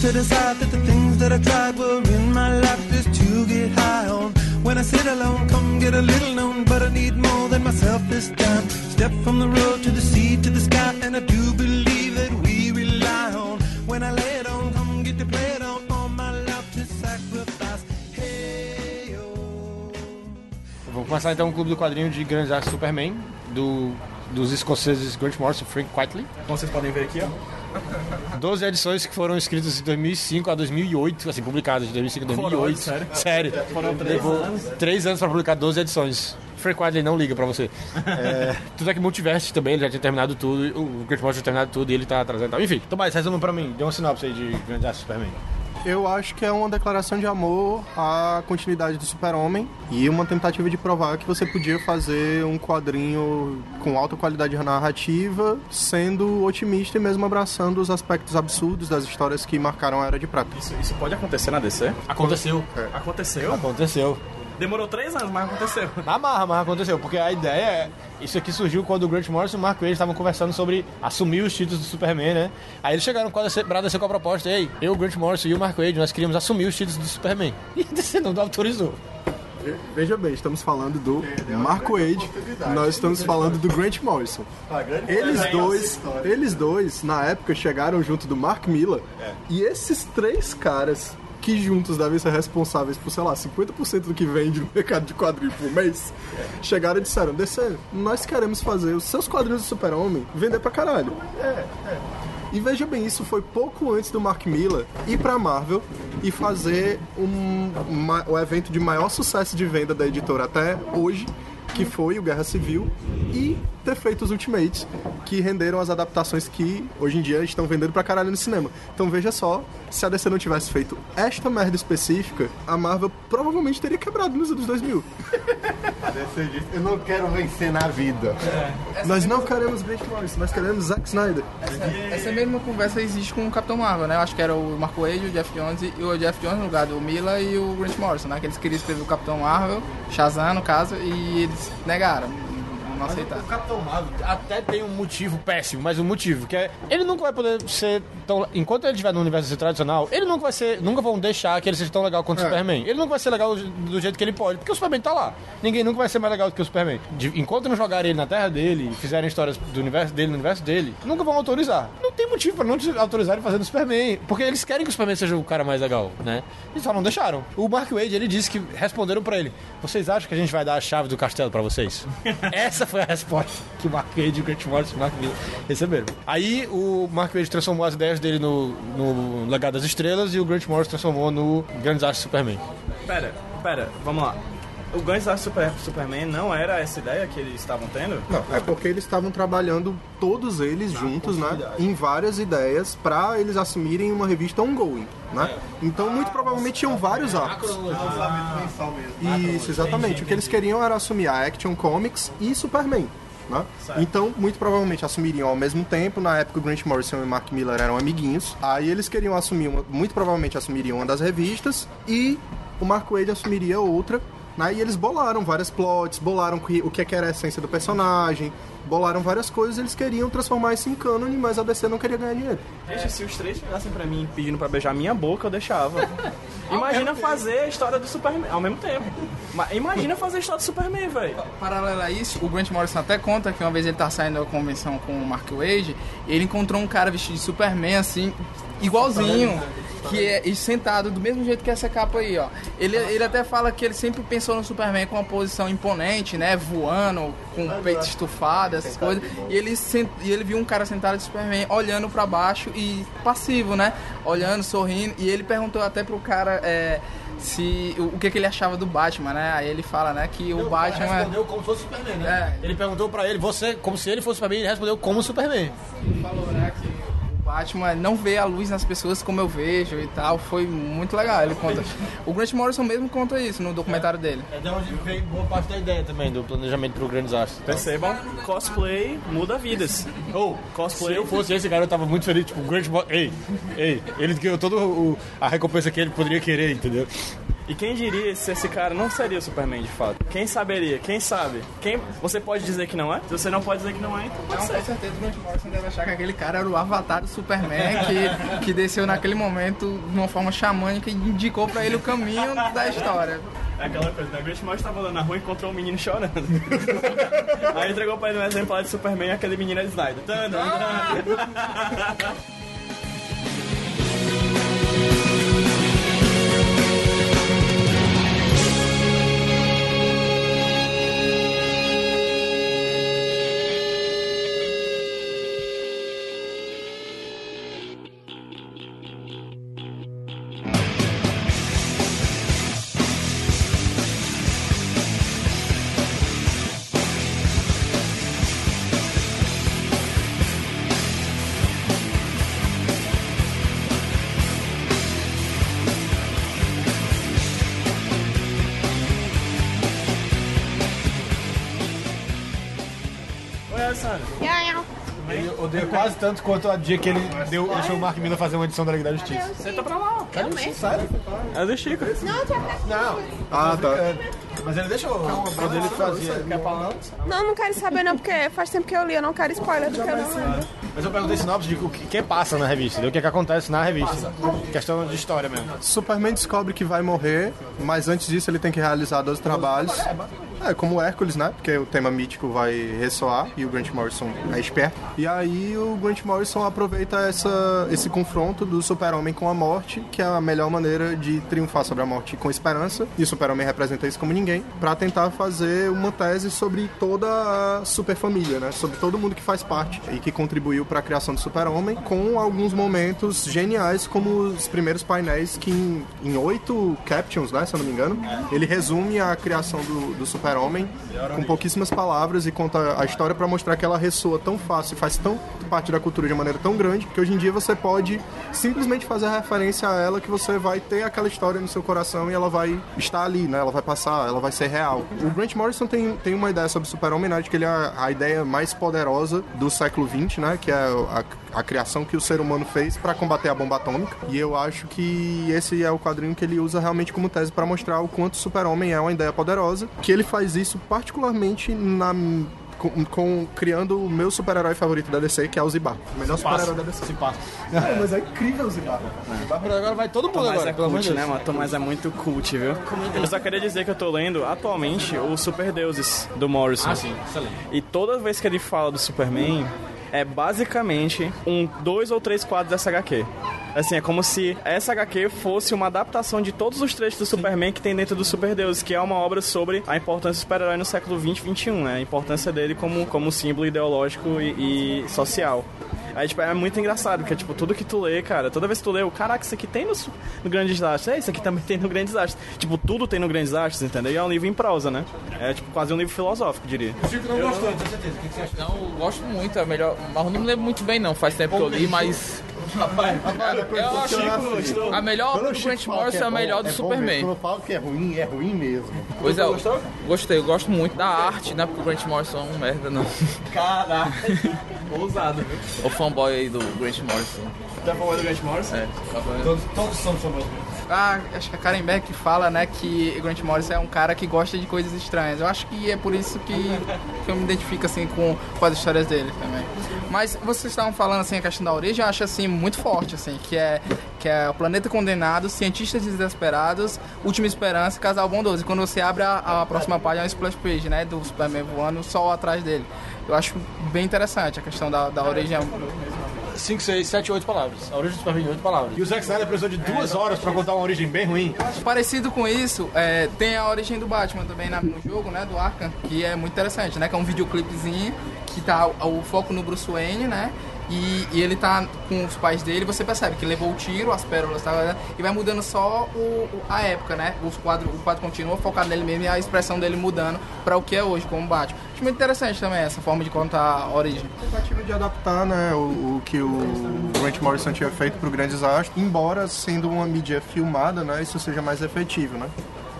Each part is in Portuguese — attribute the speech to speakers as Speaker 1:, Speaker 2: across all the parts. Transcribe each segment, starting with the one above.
Speaker 1: To decide that the things that I tried were in my life just to get high on. When I sit alone, come get a little known, but I need more than myself this time. Step from the road to the sea to the sky, and I do believe that we rely on. When I lay it on, come get to play it on, all my love to sacrifice. Hey, oh. Vamos começar então o Clube do Quadrinho de Grandes Artes Superman, do, dos escoceses Grant Morrison e Frank Quitely.
Speaker 2: Como vocês podem ver aqui, ó.
Speaker 1: 12 edições que foram escritas de 2005 a 2008, assim, publicadas de 2005 a 2008. sério? Sério.
Speaker 2: Foram três anos.
Speaker 1: Três anos para publicar 12 edições. Wiley não liga pra você. É, tudo é que Multiverse também, ele já tinha terminado tudo, o Grant Morrison tinha terminado tudo e ele tá trazendo tal. Enfim, Tomás, resume pra mim, dê uma sinopse aí de Grande Astro Superman.
Speaker 3: Eu acho que é uma declaração de amor à continuidade do Super-Homem e uma tentativa de provar que você podia fazer um quadrinho com alta qualidade narrativa, sendo otimista e mesmo abraçando os aspectos absurdos das histórias que marcaram a Era de Prata.
Speaker 2: Isso, isso pode acontecer na DC?
Speaker 1: Aconteceu.
Speaker 2: É. Aconteceu?
Speaker 1: Aconteceu.
Speaker 2: Demorou três anos, mas aconteceu.
Speaker 1: Na marra, mas aconteceu, porque a ideia é. Isso aqui surgiu quando o Grant Morrison e o Mark Wade estavam conversando sobre assumir os títulos do Superman, né? Aí eles chegaram com a DC com a proposta: Ei, eu, o Grant Morrison e o Mark Wade, nós queríamos assumir os títulos do Superman. E a DC não autorizou.
Speaker 3: Veja bem, estamos falando do Mark Wade, nós estamos falando do Grant Morrison. Eles dois, eles dois, na época, chegaram junto do Mark Miller. E esses três caras que juntos devem ser responsáveis por, sei lá, 50% do que vende no mercado de quadrinhos por mês, chegaram e disseram: DC, nós queremos fazer os seus quadrinhos do Super-Homem vender pra caralho. É, é. E veja bem, isso foi pouco antes do Mark Miller ir pra Marvel e fazer um, o evento de maior sucesso de venda da editora até hoje, que foi o Guerra Civil, e ter feito os Ultimates, que renderam as adaptações que hoje em dia estão vendendo pra caralho no cinema. Então veja só, se a DC não tivesse feito esta merda específica, a Marvel provavelmente teria quebrado nos anos 2000.
Speaker 4: A DC disse, eu não quero vencer na vida.
Speaker 3: É. Nós não queremos Grant Morrison, nós queremos Zack Snyder.
Speaker 5: Essa, essa, mesma conversa existe com o Capitão Marvel, né? Eu acho que era o Marco Wade, o Jeff Jones e o Jeff Jones no lugar do Mila e o Grant Morrison, né? Que eles queriam escrever o Capitão Marvel, Shazam no caso, e eles negaram não aceitar. O
Speaker 1: Capitão Marvel até tem um motivo péssimo, mas um motivo que é ele nunca vai poder ser tão enquanto ele estiver no universo tradicional, ele nunca vai ser, nunca vão deixar que ele seja tão legal quanto é. o Superman. Ele nunca vai ser legal do jeito que ele pode, porque o Superman tá lá. Ninguém nunca vai ser mais legal do que o Superman. De, enquanto não jogarem ele na terra dele, fizerem histórias do universo dele no universo dele, nunca vão autorizar. Não tem motivo para não autorizarem fazendo o Superman, porque eles querem que o Superman seja o cara mais legal, né? E só não deixaram. O Mark Wade, ele disse que responderam para ele: "Vocês acham que a gente vai dar a chave do castelo para vocês?" Essa foi a resposta que o Mark Wade e o Grant Morrison Mark Miller receberam. Aí o Mark Wade transformou as ideias dele no, no Legado das Estrelas e o Grant Morrison transformou no Grandes Astros Superman.
Speaker 2: Pera, pera, vamos lá. O Guns N' Super, Superman não era essa ideia que eles estavam tendo?
Speaker 3: Não, é porque eles estavam trabalhando todos eles juntos, né, em várias ideias para eles assumirem uma revista ongoing, né? É. Então, muito provavelmente tinham vários arcos. Isso, exatamente. O que eles queriam era assumir a Action Comics e Superman. Né? Então, muito provavelmente assumiriam ao mesmo tempo. Na época, o Grant Morrison e o Mark Miller eram amiguinhos. Aí eles queriam assumir, uma, muito provavelmente assumiriam uma das revistas e o Mark Wade assumiria outra né? E eles bolaram várias plots, bolaram o que, é que era a essência do personagem, bolaram várias coisas eles queriam transformar isso em cânone, mas a DC não queria ganhar dinheiro.
Speaker 2: Deixa, se os três chegassem pra mim pedindo pra beijar minha boca, eu deixava. Imagina fazer a história do Superman ao mesmo tempo. Imagina fazer a história do Superman, velho.
Speaker 5: Paralelo a isso, o Grant Morrison até conta que uma vez ele tá saindo da convenção com o Mark Wade, ele encontrou um cara vestido de Superman, assim, igualzinho que é sentado do mesmo jeito que essa capa aí, ó. Ele, ele até fala que ele sempre pensou no Superman com uma posição imponente, né? Voando, com o peito estufado, essas coisas. E ele, sent, e ele viu um cara sentado de Superman olhando para baixo e passivo, né? Olhando, sorrindo. E ele perguntou até pro cara. É, se o, o que, que ele achava do Batman, né? Aí ele fala, né, que o
Speaker 1: Ele
Speaker 5: Batman é-
Speaker 1: respondeu como se fosse Superman, né?
Speaker 5: É.
Speaker 1: Ele perguntou pra ele, você, como se ele fosse Superman, ele respondeu como Superman.
Speaker 5: falou, né, que o Batman não vê a luz nas pessoas como eu vejo e tal. Foi muito legal. Ele conta. O Grant Morrison mesmo conta isso no documentário dele.
Speaker 1: É de onde vem boa parte da ideia também, do planejamento pro Grandes Astros.
Speaker 2: Percebam, cosplay muda vidas.
Speaker 1: Ou,
Speaker 2: Cosplay.
Speaker 1: se eu fosse esse cara, eu tava muito feliz. Tipo, o Grant Mo- Ei, ei, ele ganhou toda a recompensa que ele poderia querer, entendeu?
Speaker 2: E quem diria se esse cara não seria o Superman de fato? Quem saberia? Quem sabe? Quem Você pode dizer que não é? Se você não pode dizer que não é, então pode
Speaker 5: Não,
Speaker 2: ser.
Speaker 5: com certeza o Grant Morrison deve achar que aquele cara era o avatar do Superman que, que desceu naquele momento de uma forma xamânica e indicou pra ele o caminho da história.
Speaker 2: É aquela coisa, né? O Grant Morrison estava andando na rua e encontrou um menino chorando. Aí entregou pra ele um exemplar de Superman e aquele menino é Snyder. Tan, tan,
Speaker 1: tanto quanto a dia que ele deu, deixou o Mark Miller fazer uma edição da Liga da Justiça.
Speaker 2: Senta pra lá.
Speaker 6: Realmente?
Speaker 2: É do Chico.
Speaker 6: Não, já tá.
Speaker 1: Não,
Speaker 3: Ah, tá.
Speaker 1: mas ele deixou. Quando ele fazia. Quer falar?
Speaker 6: Não, não quero saber não, porque faz tempo que eu li, eu não quero spoiler do que eu não lembro.
Speaker 1: Mas eu perguntei sinopse de o que, que passa na revista, entendeu? o que, que acontece na revista. Questão de história mesmo.
Speaker 3: Superman descobre que vai morrer, mas antes disso ele tem que realizar dois trabalhos. É, como o Hércules, né? Porque o tema mítico vai ressoar e o Grant Morrison é esperto. E aí o Grant Morrison aproveita essa, esse confronto do super-homem com a morte, que é a melhor maneira de triunfar sobre a morte com esperança, e o super-homem representa isso como ninguém, pra tentar fazer uma tese sobre toda a superfamília, né? Sobre todo mundo que faz parte e que contribuiu para a criação do super-homem, com alguns momentos geniais, como os primeiros painéis que em, oito captions, né? Se eu não me engano, ele resume a criação do, do super-homem com pouquíssimas palavras e conta a história para mostrar que ela ressoa tão fácil faz tão parte da cultura de maneira tão grande que hoje em dia você pode simplesmente fazer a referência a ela que você vai ter aquela história no seu coração e ela vai estar ali, né? Ela vai passar, ela vai ser real. O Grant Morrison tem, tem uma ideia sobre super-homem, né? De que ele é a, a ideia mais poderosa do século XX, né? Que é a, a criação que o ser humano fez para combater a bomba atômica. E eu acho que esse é o quadrinho que ele usa realmente como tese para mostrar o quanto o super-homem é uma ideia poderosa, que ele faz isso particularmente na com, com- criando o meu super-herói favorito da DC, que é o Zibar. O melhor super-herói da DC.
Speaker 1: Se passa.
Speaker 3: Não, mas é incrível o Zibar.
Speaker 1: Agora vai todo mundo
Speaker 2: Tomás
Speaker 1: agora,
Speaker 2: é cult, né, mano? Tomás é muito cult, viu? Eu só queria dizer que eu tô lendo atualmente os Super Deuses do Morrison.
Speaker 1: Ah, sim, excelente.
Speaker 2: E toda vez que ele fala do Superman, é basicamente um dois ou três quadros dessa HQ. Assim, é como se essa HQ fosse uma adaptação de todos os trechos do Superman que tem dentro do Super Deus, que é uma obra sobre a importância do super-herói no século 20 e 21, né? A importância dele como, como símbolo ideológico e, e social. Aí, tipo, é muito engraçado, porque, tipo, tudo que tu lê, cara, toda vez que tu lê, o caraca, isso aqui tem no, no Grande Desastre, é, isso aqui também tem no Grande Desastre. Tipo, tudo tem no Grande Desastre, entendeu? E é um livro em prosa, né? É, tipo, quase um livro filosófico, diria.
Speaker 1: O Chico não gostou, tenho certeza. O que que você acha?
Speaker 7: Não, eu gosto muito, é melhor. Mas eu não me lembro muito bem não, faz tempo que eu li, mas. Eu acho que a melhor obra do Grant Morrison é a melhor do Superman.
Speaker 4: Quando eu falo que é ruim, é ruim mesmo.
Speaker 7: Pois é, eu gostei, eu gosto muito da arte, né? Porque o Grant Morrison é um merda, não.
Speaker 2: Caraca, ousado, viu?
Speaker 7: O fanboy aí do Grant Morrison.
Speaker 2: Tá falando do Grant Morrison?
Speaker 7: É.
Speaker 1: Todos, todos somos famosos.
Speaker 5: Ah, acho que a Karen Beck fala, né, que Grant Morrison é um cara que gosta de coisas estranhas. Eu acho que é por isso que, que eu me identifico, assim, com, com as histórias dele também. Mas vocês estavam falando, assim, a questão da origem, eu acho, assim, muito forte, assim, que é, que é o Planeta Condenado, Cientistas Desesperados, Última Esperança e Casal Bondoso. E quando você abre a, a próxima página, é um splash page, né, do Superman voando, o sol atrás dele. Eu acho bem interessante a questão da, da origem.
Speaker 1: 5, 6, 7, 8 palavras. A origem do Superman, 8 palavras. E o Zack Snyder precisou de duas horas pra contar uma origem bem ruim.
Speaker 5: Parecido com isso, é, tem a origem do Batman também na- no jogo, né, do Arkham, que é muito interessante, né, que é um videoclipezinho que tá o, o foco no Bruce Wayne, né, E, e ele tá com os pais dele, você percebe que levou o tiro, as pérolas, tá, e vai mudando só o, a época, né? Os quadros, o quadro continua focado nele mesmo e a expressão dele mudando pra o que é hoje, como Batman. Acho muito interessante também essa forma de contar a origem.
Speaker 3: tentativa de adaptar né, o, o que o Grant Morrison tinha feito para o Grande Desastre, embora sendo uma mídia filmada, né, isso seja mais efetivo, né?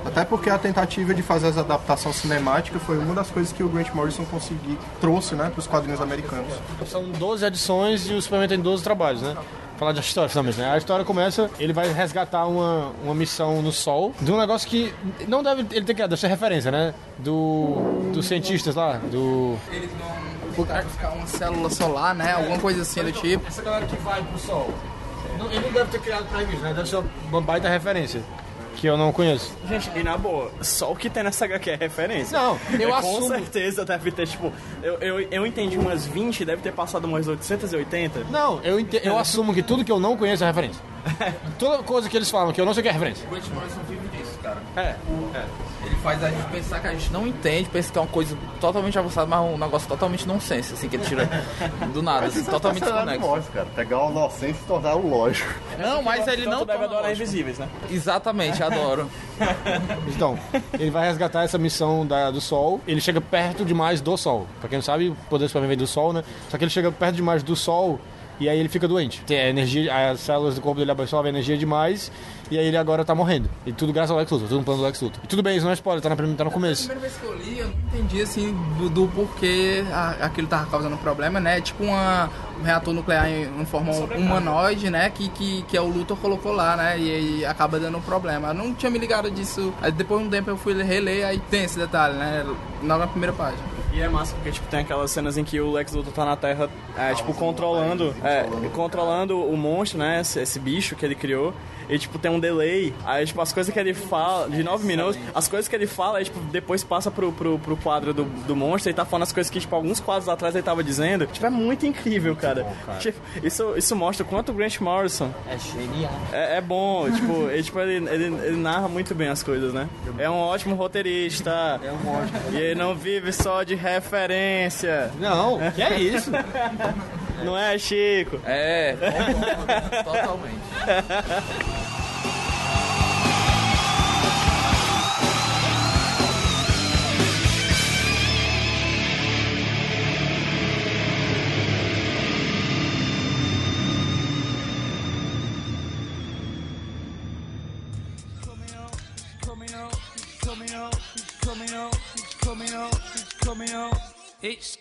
Speaker 3: Até porque a tentativa de fazer essa adaptação cinemática foi uma das coisas que o Grant Morrison consegui, trouxe né, para os quadrinhos americanos.
Speaker 1: São 12 edições e o Superman tem 12 trabalhos, né? Falar de história finalmente, né? A história começa, ele vai resgatar uma, uma missão no Sol, de um negócio que não deve ele ter criado, deve ser referência, né? Do, dos cientistas lá, do...
Speaker 5: Eles vão buscar uma célula solar, né? Alguma coisa assim do tipo.
Speaker 1: Essa galera que vai pro Sol, não- ele não deve ter criado pra isso, né? Deve ser uma baita referência, que eu não conheço.
Speaker 2: Gente, e na boa, só o que tem nessa HQ é referência.
Speaker 1: Não, eu
Speaker 2: É,
Speaker 1: assumo-
Speaker 2: Com certeza deve ter, tipo, eu, eu, eu entendi umas 20, deve ter passado umas 880.
Speaker 1: Não, eu, ente- eu assumo que tudo que eu não conheço é referência. Toda coisa que eles falam que eu não sei o que é referência.
Speaker 7: O Grant Morrison vive disso, cara.
Speaker 2: É,
Speaker 7: Ele faz a gente pensar que a gente não entende, pensa que é uma coisa totalmente avançada, mas um negócio totalmente nonsense, assim, que ele tira do nada, assim, totalmente desconexo.
Speaker 4: Morse, cara. Pegar o inocente e tornar o lógico.
Speaker 7: Não, mas ele
Speaker 2: Então
Speaker 7: não
Speaker 2: tu deve adorar
Speaker 7: lógico.
Speaker 2: Invisíveis, né?
Speaker 7: Exatamente, adoro.
Speaker 1: Então, ele vai resgatar essa missão da- do Sol. Ele chega perto demais do Sol. Pra quem não sabe, o poder do Superman vem do Sol, né? Só que ele chega perto demais do Sol e aí ele fica doente. Tem a energia, as células do corpo dele absorvem energia demais e aí ele agora tá morrendo. E tudo graças ao Lex Luthor, tudo no plano do Lex Luthor. E tudo bem, isso não é spoiler, tá, na, tá no
Speaker 5: A
Speaker 1: começo.
Speaker 5: primeira vez que eu li, eu não entendi assim do, do porquê a- aquilo tava causando problema, né? Tipo uma, um reator nuclear em, em forma humanoide, né? Que, que, que é o Luthor colocou lá, né? E aí acaba dando problema. Eu não tinha me ligado disso. Aí depois de um tempo eu fui reler, aí tem esse detalhe, né? Na primeira página.
Speaker 2: E é massa porque, tipo, tem aquelas cenas em que o Lex Luthor tá na Terra, é, tipo, controlando, é, controlando o monstro, né, esse, esse bicho que ele criou. E, tipo, tem um delay. Aí, tipo, as coisas que ele fala, de nove minutos, as coisas que ele fala, aí, tipo, depois passa pro, pro, pro quadro do, do monstro e tá falando as coisas que, tipo, alguns quadros atrás ele tava dizendo. Tipo, é muito incrível, cara. Tipo, isso, isso mostra o quanto o Grant Morrison
Speaker 7: É genial.
Speaker 2: é, é bom, tipo, ele, tipo ele, ele, ele narra muito bem as coisas, né? É um ótimo roteirista. É um ótimo. E ele não vive só de referência.
Speaker 1: Não, que é isso?
Speaker 2: Não é, Chico?
Speaker 7: É, totalmente.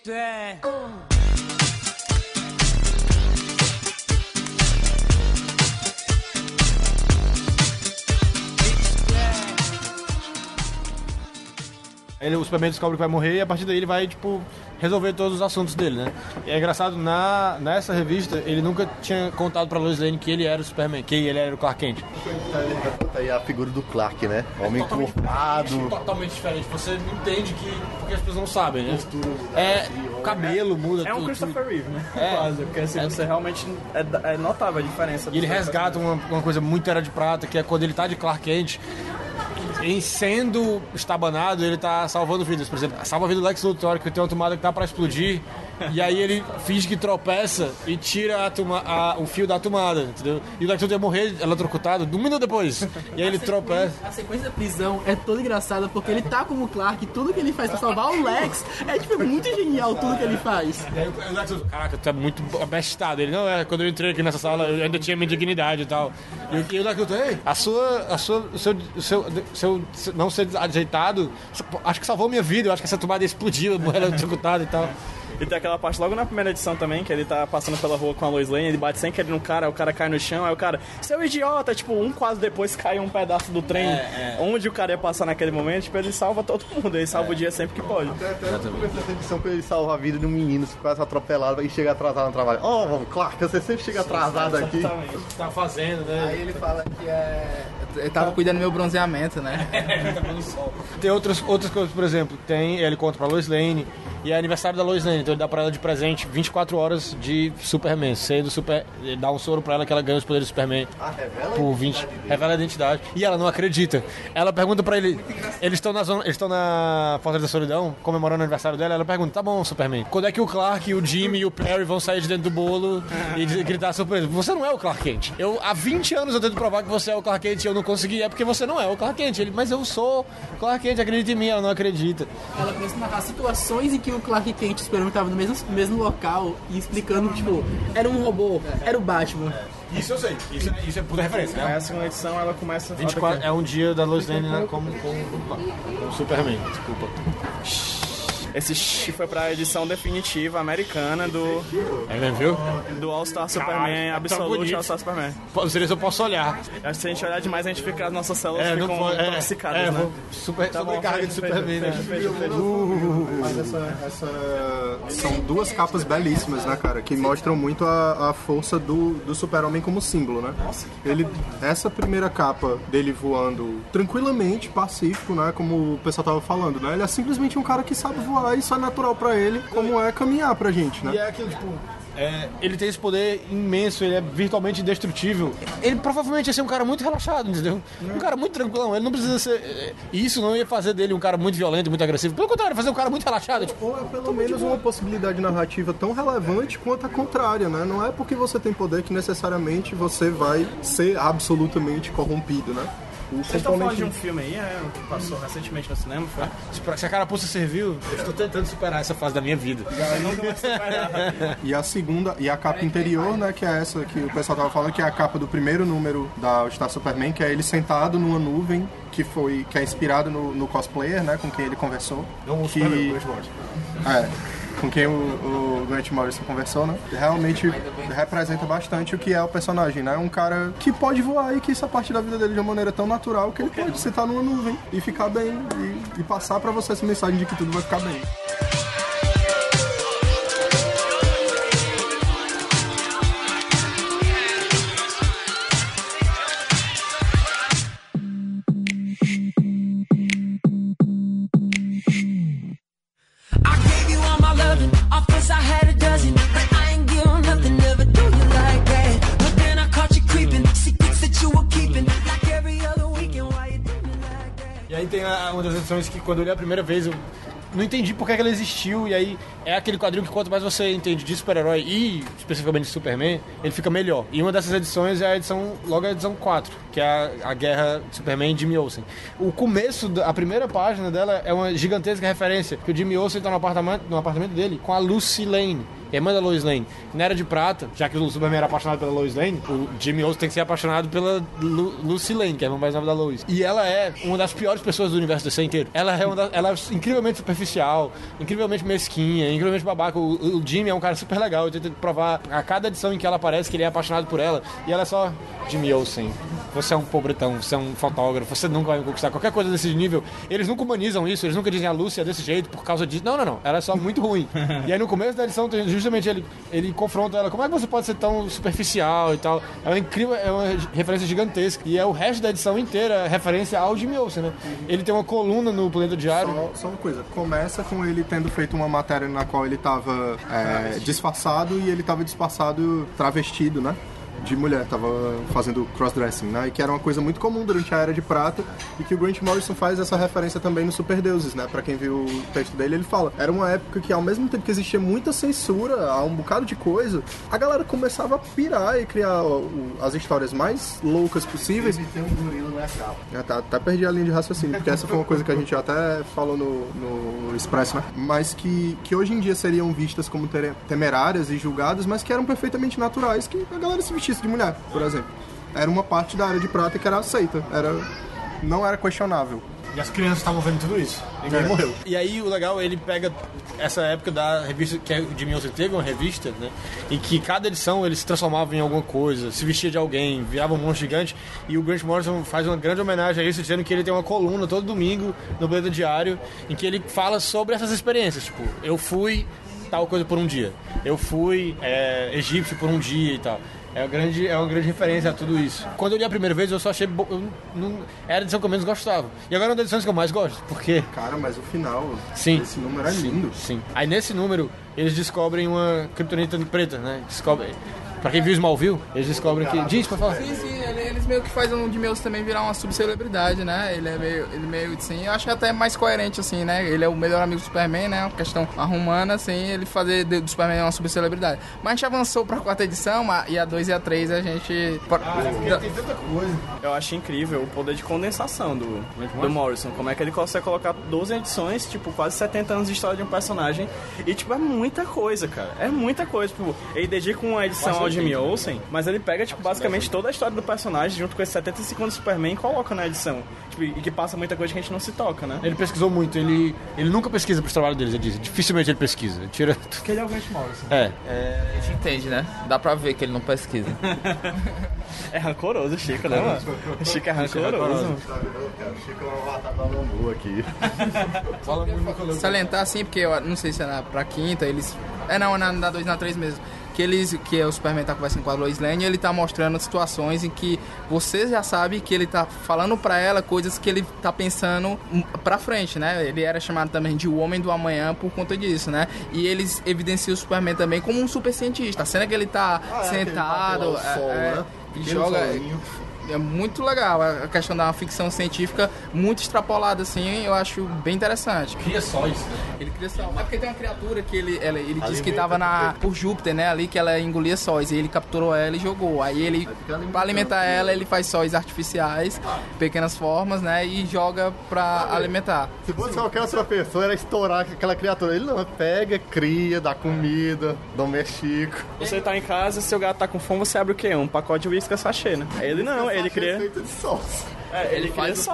Speaker 8: 对。
Speaker 1: Ele, o Superman descobre que vai morrer e a partir daí ele vai, tipo, resolver todos os assuntos dele, né? E é engraçado, na, nessa revista, ele nunca tinha contado pra Lois Lane que ele era o Superman, que ele era o Clark Kent.
Speaker 4: Tá aí a figura do Clark, né? Homem curvado.
Speaker 1: Totalmente diferente. Você não entende que. Porque as pessoas não sabem, né? É, o cabelo muda
Speaker 2: É um
Speaker 1: tudo.
Speaker 2: Christopher Reeve, né?
Speaker 1: É.
Speaker 2: Quase, porque assim, você realmente é, é notável a diferença.
Speaker 1: E ele resgata uma, uma coisa muito era de prata, que é quando ele tá de Clark Kent, em sendo estabanado, ele tá salvando vidas. Por exemplo, salva a vida do Lex Luthor, que tem uma tomada que tá pra explodir, e aí ele finge que tropeça e tira a toma- a- o fio da tomada, entendeu? E o Luthor ia morrer eletrocutado um minuto depois. E aí ele tropeça.
Speaker 9: A sequência da prisão é toda engraçada porque ele tá como Clark, tudo que ele faz pra salvar o Lex é tipo é muito genial tudo que ele faz.
Speaker 1: E aí o Lex caraca, tu é muito abestado. Ele, não, é, quando eu entrei aqui nessa sala, eu ainda tinha minha dignidade e tal. E, o- e o Lex ei, a sua, a sua, o seu, o seu, o seu não ser ajeitado, acho que salvou minha vida, eu acho que essa tomada explodiu, eu morri eletrocutado e tal.
Speaker 2: E tem aquela parte logo na primeira edição também, que ele tá passando pela rua com a Lois Lane, ele bate sem querer no cara, aí o cara cai no chão, aí o cara, seu idiota, tipo, um quase depois cai um pedaço do trem onde o cara ia passar naquele momento, tipo, ele salva todo mundo, ele salva o dia sempre que pode.
Speaker 4: Até começou essa edição pra ele salvar a vida de um menino quase atropelado e chega atrasado no trabalho. Oh, Clark, você sempre chega atrasado aqui.
Speaker 2: Exatamente.
Speaker 1: Tá fazendo, né?
Speaker 5: Aí ele fala que é. Eu tava cuidando do meu bronzeamento, né?
Speaker 1: Tem outras, outras coisas, por exemplo, tem, ele conta pra Lois Lane E é aniversário da Lois Lane, então ele dá pra ela de presente 24 horas de Superman, sendo super. Ele dá um soro pra ela que ela ganha os poderes do Superman por 20. Revela a identidade. E ela não acredita. Ela pergunta pra ele. Eles estão na zona. Eles estão na Fortaleza da Solidão, comemorando o aniversário dela. Ela pergunta: tá bom, Superman, quando é que o Clark, o Jimmy e o Perry vão sair de dentro do bolo e gritar surpresa? Você não é o Clark Kent. Eu, há 20 anos eu tento provar que você é o Clark Kent e eu não consegui. É porque você não é o Clark Kent. Ele, mas eu sou Clark Kent, acredita em mim. Ela não acredita.
Speaker 9: Ela começa a narrar situações em que o Clark Kent e o Superman estavam no mesmo, mesmo local e explicando, tipo, era um robô, era o Batman.
Speaker 1: Isso eu sei. Isso, é- isso é puta referência,
Speaker 2: Aí a segunda edição ela começa.
Speaker 1: 24 é um dia da Lois Lane né, como, como, como Superman, desculpa.
Speaker 2: Esse foi pra edição definitiva americana do,
Speaker 1: né, viu?
Speaker 2: do All-Star Superman
Speaker 1: Caralho, tá
Speaker 2: Absolute
Speaker 1: bonito.
Speaker 2: All-Star Superman.
Speaker 1: Não sei se eu posso olhar.
Speaker 2: Acho que se a gente olhar demais, a gente fica, as nossas células
Speaker 1: É, não
Speaker 2: ficam
Speaker 1: pode. É,
Speaker 2: intoxicadas,
Speaker 1: é,
Speaker 2: né?
Speaker 1: vou super,
Speaker 2: Tá
Speaker 1: sobrecarga de Superman, né?
Speaker 2: fecha.
Speaker 3: Mas essa, essa- são duas capas belíssimas, né, cara? Que mostram muito a, a força do, do super-homem como símbolo, né? Ele, essa primeira capa dele voando tranquilamente, pacífico, né? Como o pessoal tava falando, né? Ele é simplesmente um cara que sabe voar e isso é natural pra ele, como é caminhar pra gente, né?
Speaker 1: E é aquilo, tipo. é, ele tem esse poder imenso, ele é virtualmente indestrutível. Ele provavelmente ia ser um cara muito relaxado, entendeu? Um cara muito tranquilão. Ele não precisa ser. é, E isso não ia fazer dele um cara muito violento, muito agressivo. Pelo contrário, fazer um cara muito relaxado. Tipo,
Speaker 3: Ou é pelo menos uma possibilidade narrativa tão relevante quanto a contrária, né? Não é porque você tem poder que necessariamente você vai ser absolutamente corrompido, né? O
Speaker 2: Vocês estão falando de um filme aí, é, que passou recentemente no cinema, foi?
Speaker 1: se- se a carapuça serviu, eu estou tentando superar essa fase da minha vida.
Speaker 3: E a segunda, e a capa interior, né, que é essa que o pessoal tava falando, que é a capa do primeiro número da Star Superman, que é ele sentado numa nuvem, que foi que é inspirado no, no cosplayer, né, com quem ele conversou.
Speaker 1: Não, o
Speaker 3: que,
Speaker 1: Superman, o.
Speaker 3: É, com quem o, o Grant Morrison conversou, né? Realmente representa bastante o que é o personagem, né? Um cara que pode voar e que é parte da vida dele de uma maneira tão natural que ele pode sentar numa nuvem e ficar bem e, e passar pra você essa mensagem de que tudo vai ficar bem.
Speaker 1: Que quando eu li a primeira vez eu não entendi por que que ela existiu. E aí é aquele quadrinho que quanto mais você entende de super-herói e especificamente de Superman, ele fica melhor. E uma dessas edições é a edição, logo a edição 4, que é a, a Guerra Superman Jimmy Olsen. O começo, a primeira página dela é uma gigantesca referência, que o Jimmy Olsen tá no apartamento, no apartamento dele com a Lucy Lane. Irmã da Lois Lane. Na Era de Prata, já que o Superman era apaixonado pela Lois Lane, o Jimmy Olsen tem que ser apaixonado pela Lu Lucy Lane, que é a irmã mais nova da Lois. E ela é uma das piores pessoas do universo DC inteiro. Ela é, uma da- ela é incrivelmente superficial, incrivelmente mesquinha, incrivelmente babaca. O, o Jimmy é um cara super legal. Eu tento provar a cada edição em que ela aparece que ele é apaixonado por ela. E ela é só Jimmy Olsen. Você é um pobretão, você é um fotógrafo, você nunca vai me conquistar. Qualquer coisa desse nível. Eles nunca humanizam isso, eles nunca dizem a Lucy é desse jeito por causa disso. Não, não, não. Ela é só muito ruim. e aí no começo da edição, tem- justamente ele, ele confronta ela. Como é que você pode ser tão superficial e tal? É uma incrível, é uma referência gigantesca. E é o resto da edição inteira referência ao Jimmy Olsen, né? Ele tem uma coluna no Planeta Diário.
Speaker 3: Só, só uma coisa, começa com ele tendo feito uma matéria na qual ele tava é, disfarçado e ele tava disfarçado travestido, né? De mulher, tava fazendo crossdressing, né? E que era uma coisa muito comum durante a Era de Prata e que o Grant Morrison faz essa referência também no Super Deuses, né? Pra quem viu o texto dele, ele fala: era uma época que ao mesmo tempo que existia muita censura a um bocado de coisa, a galera começava a pirar e criar o- as histórias mais loucas possíveis.
Speaker 4: Tem um gorila no Exal.
Speaker 3: Já tá, até perdi a linha de raciocínio, porque essa foi uma coisa que a gente até falou no, no Expresso, né? Mas que, que hoje em dia seriam vistas como temerárias e julgadas, mas que eram perfeitamente naturais que a galera se vestisse de mulher, por exemplo. Era uma parte da área de prata que era aceita, era, não era questionável.
Speaker 1: E as crianças estavam vendo tudo isso. Ninguém morreu. E aí o legal, ele pega essa época da revista, que é o Jimmy Olsen teve uma revista, né? Em que cada edição ele se transformava em alguma coisa, se vestia de alguém, virava um monstro gigante. E o Grant Morrison faz uma grande homenagem a isso, dizendo que ele tem uma coluna todo domingo no Planeta Diário, em que ele fala sobre essas experiências. Tipo, eu fui tal coisa por um dia. eu fui é, egípcio por um dia e tal. É uma, grande, é uma grande referência a tudo isso. Quando eu li a primeira vez, eu só achei. Bo... Eu não... Era a edição que eu menos gostava. E agora é uma das edições que eu mais gosto, porque.
Speaker 3: Cara, mas o final,
Speaker 1: Sim.
Speaker 3: esse número é lindo.
Speaker 1: Sim. Aí nesse número, eles descobrem uma criptonita preta, né? Descobrem. Pra quem viu Smallville, eles descobrem que. Diz, pode falar.
Speaker 5: Sim, sim, ele- eles meio que fazem o de Meus também virar uma subcelebridade, né? Ele é meio, ele meio assim, eu acho até mais coerente, assim, né? Ele é o melhor amigo do Superman, né? Uma questão arrumana, assim, ele fazer do Superman uma subcelebridade. Mas a gente avançou pra quarta edição, e a 2 e a 3 a gente.
Speaker 2: Eu acho incrível o poder de condensação do, do Morrison. Como é que ele consegue colocar 12 edições, tipo, quase 70 anos de história de um personagem. E, tipo, é muita coisa, cara. É muita coisa. Tipo, ele dedica uma edição ao Jimmy Olsen, mas ele pega, tipo, basicamente toda a história do personagem junto com esses 75 anos do Superman e coloca na edição. Tipo, e que passa muita coisa que a gente não se toca, né?
Speaker 1: Ele pesquisou muito, ele, ele nunca pesquisa pros trabalhos deles, ele diz. Dificilmente ele pesquisa. Ele Tira.
Speaker 2: Porque ele é o Grant Morrison.
Speaker 1: É.
Speaker 7: A gente entende, né? Dá pra ver que ele não pesquisa.
Speaker 2: É rancoroso o Chico, né, mano? O Chico é rancoroso.
Speaker 4: Chico é uma batata da bambu aqui.
Speaker 5: salientar assim, porque eu não sei se é na, pra quinta, eles. É não, é na, na 2 na 3 mesmo. Que eles. Que o Superman tá conversando com a Lois Lane ele tá mostrando situações em que você já sabe que ele tá falando pra ela coisas que ele tá pensando hum, pra frente, né? Ele era chamado também de o Homem do Amanhã por conta disso, né? E eles evidenciam o Superman também como um super cientista. A cena que ele tá
Speaker 4: Ah, é,
Speaker 5: sentado.
Speaker 4: lá o sol,
Speaker 5: é,
Speaker 4: né?
Speaker 5: E
Speaker 4: Pequeno
Speaker 5: joga.
Speaker 4: solinho.
Speaker 5: É muito legal a questão da ficção científica, muito extrapolada assim, eu acho bem interessante.
Speaker 1: Cria sóis.
Speaker 5: Ele cria sóis. É porque tem uma criatura que ele, ela- ele disse que tava na, por Júpiter, né? Ali que ela engolia sóis. E ele capturou ela e jogou. Aí ele, pra alimentar ela, ele faz sóis artificiais, pequenas formas, né? E joga pra alimentar.
Speaker 4: Se fosse qualquer outra pessoa, era estourar aquela criatura. Ele não, pega, cria, dá comida, domestica.
Speaker 2: Você tá em casa, seu gato tá com fome, você abre o quê? Um pacote de uísque sachê, né? Ele não, ele cria.
Speaker 4: Feito de salsa.
Speaker 2: É, ele cria
Speaker 7: faz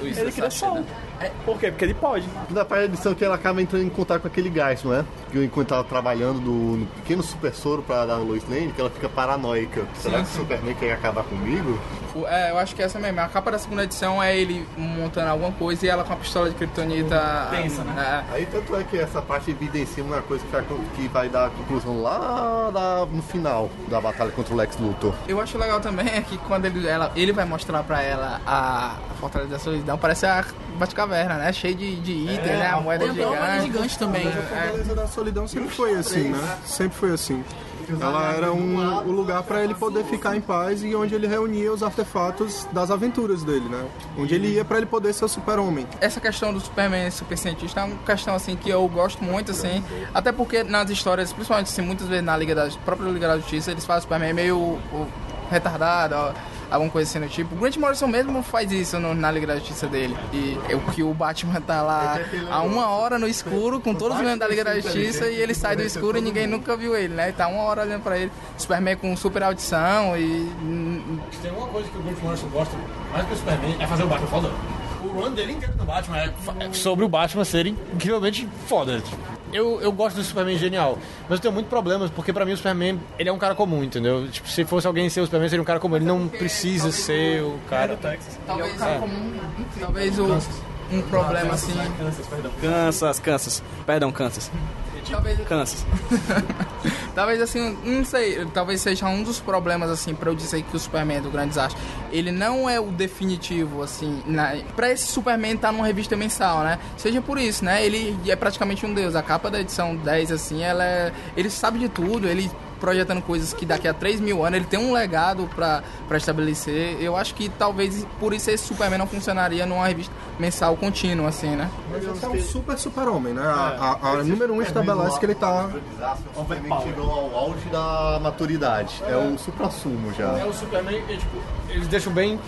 Speaker 7: uísque
Speaker 2: Ele cria sol.
Speaker 7: né?
Speaker 2: É, Por quê? Porque ele pode.
Speaker 4: Na parte da edição que ela acaba entrando em contato com aquele gás, não é? Que enquanto tava trabalhando no, no pequeno super soro pra dar a Lois Lane, que ela fica paranoica. Será que o Superman quer acabar comigo?
Speaker 5: É, eu acho que essa mesmo. A capa da segunda edição é ele montando alguma coisa e ela com a pistola de kryptonita.
Speaker 2: Tensa, né?
Speaker 5: É.
Speaker 4: Aí tanto é que essa parte evidencia uma coisa que vai, que vai dar a conclusão lá da- no final da batalha contra o Lex Luthor.
Speaker 5: Eu acho legal também é que quando ele, ela, ele vai mostrar pra ela a, a Fortaleza da Solidão, parece a Batcaverna, né? Cheio de, de item, né? A moeda
Speaker 9: uma moeda
Speaker 5: gigante.
Speaker 9: gigante também.
Speaker 3: A Fortaleza da Solidão sempre foi assim, né? Sempre foi assim. Ela era um, o lugar para ele poder ficar em paz e onde ele reunia os artefatos das aventuras dele, né? Onde ele ia para ele poder ser o super-homem.
Speaker 5: Essa questão do Superman super cientista é uma questão assim que eu gosto muito, assim. Até porque nas histórias, principalmente assim, muitas vezes na Liga da própria Liga da Justiça, eles fazem o Superman meio o, retardado, ó, alguma coisa assim do tipo. O Grant Morrison mesmo faz isso no- na Liga da Justiça dele. E é o que o Batman tá lá há uma hora no escuro com todos os membros da Liga da Justiça e ele sai do escuro e ninguém nunca viu ele, né? E tá uma hora olhando pra ele. Superman com super audição e.
Speaker 1: tem uma coisa que o Grant Morrison gosta mais que o Superman é fazer o Batman foda. O run dele inteiro no Batman é, é sobre o Batman ser incrivelmente foda. Eu, eu gosto do Superman genial, mas eu tenho muitos problemas, porque pra mim o Superman, ele é um cara comum, entendeu? Tipo, se fosse alguém ser o Superman, seria um cara comum. Ele não precisa ser o cara...
Speaker 5: Talvez, talvez o, um problema assim.
Speaker 2: Kansas, Kansas. Perdão, Kansas.
Speaker 5: Talvez,
Speaker 2: Kansas.
Speaker 5: talvez assim, não sei, talvez seja um dos problemas assim para eu dizer que o Superman do Grande Desastre, ele não é o definitivo assim, na, para esse Superman estar numa revista mensal, né? Seja por isso, né? Ele é praticamente um deus. A capa da edição 10 assim, ela é, ele sabe de tudo, ele projetando coisas que daqui a 3 mil anos ele tem um legado pra pra estabelecer. Eu acho que talvez por isso esse Superman não funcionaria numa revista mensal contínua, assim, né?
Speaker 3: Mas esse é um super super-homem, né? A, a- a número um estabelece que ele tá...
Speaker 4: O Superman chegou ao auge da maturidade. É o supra-sumo já.
Speaker 1: É o Superman, e, tipo, eles deixam bem,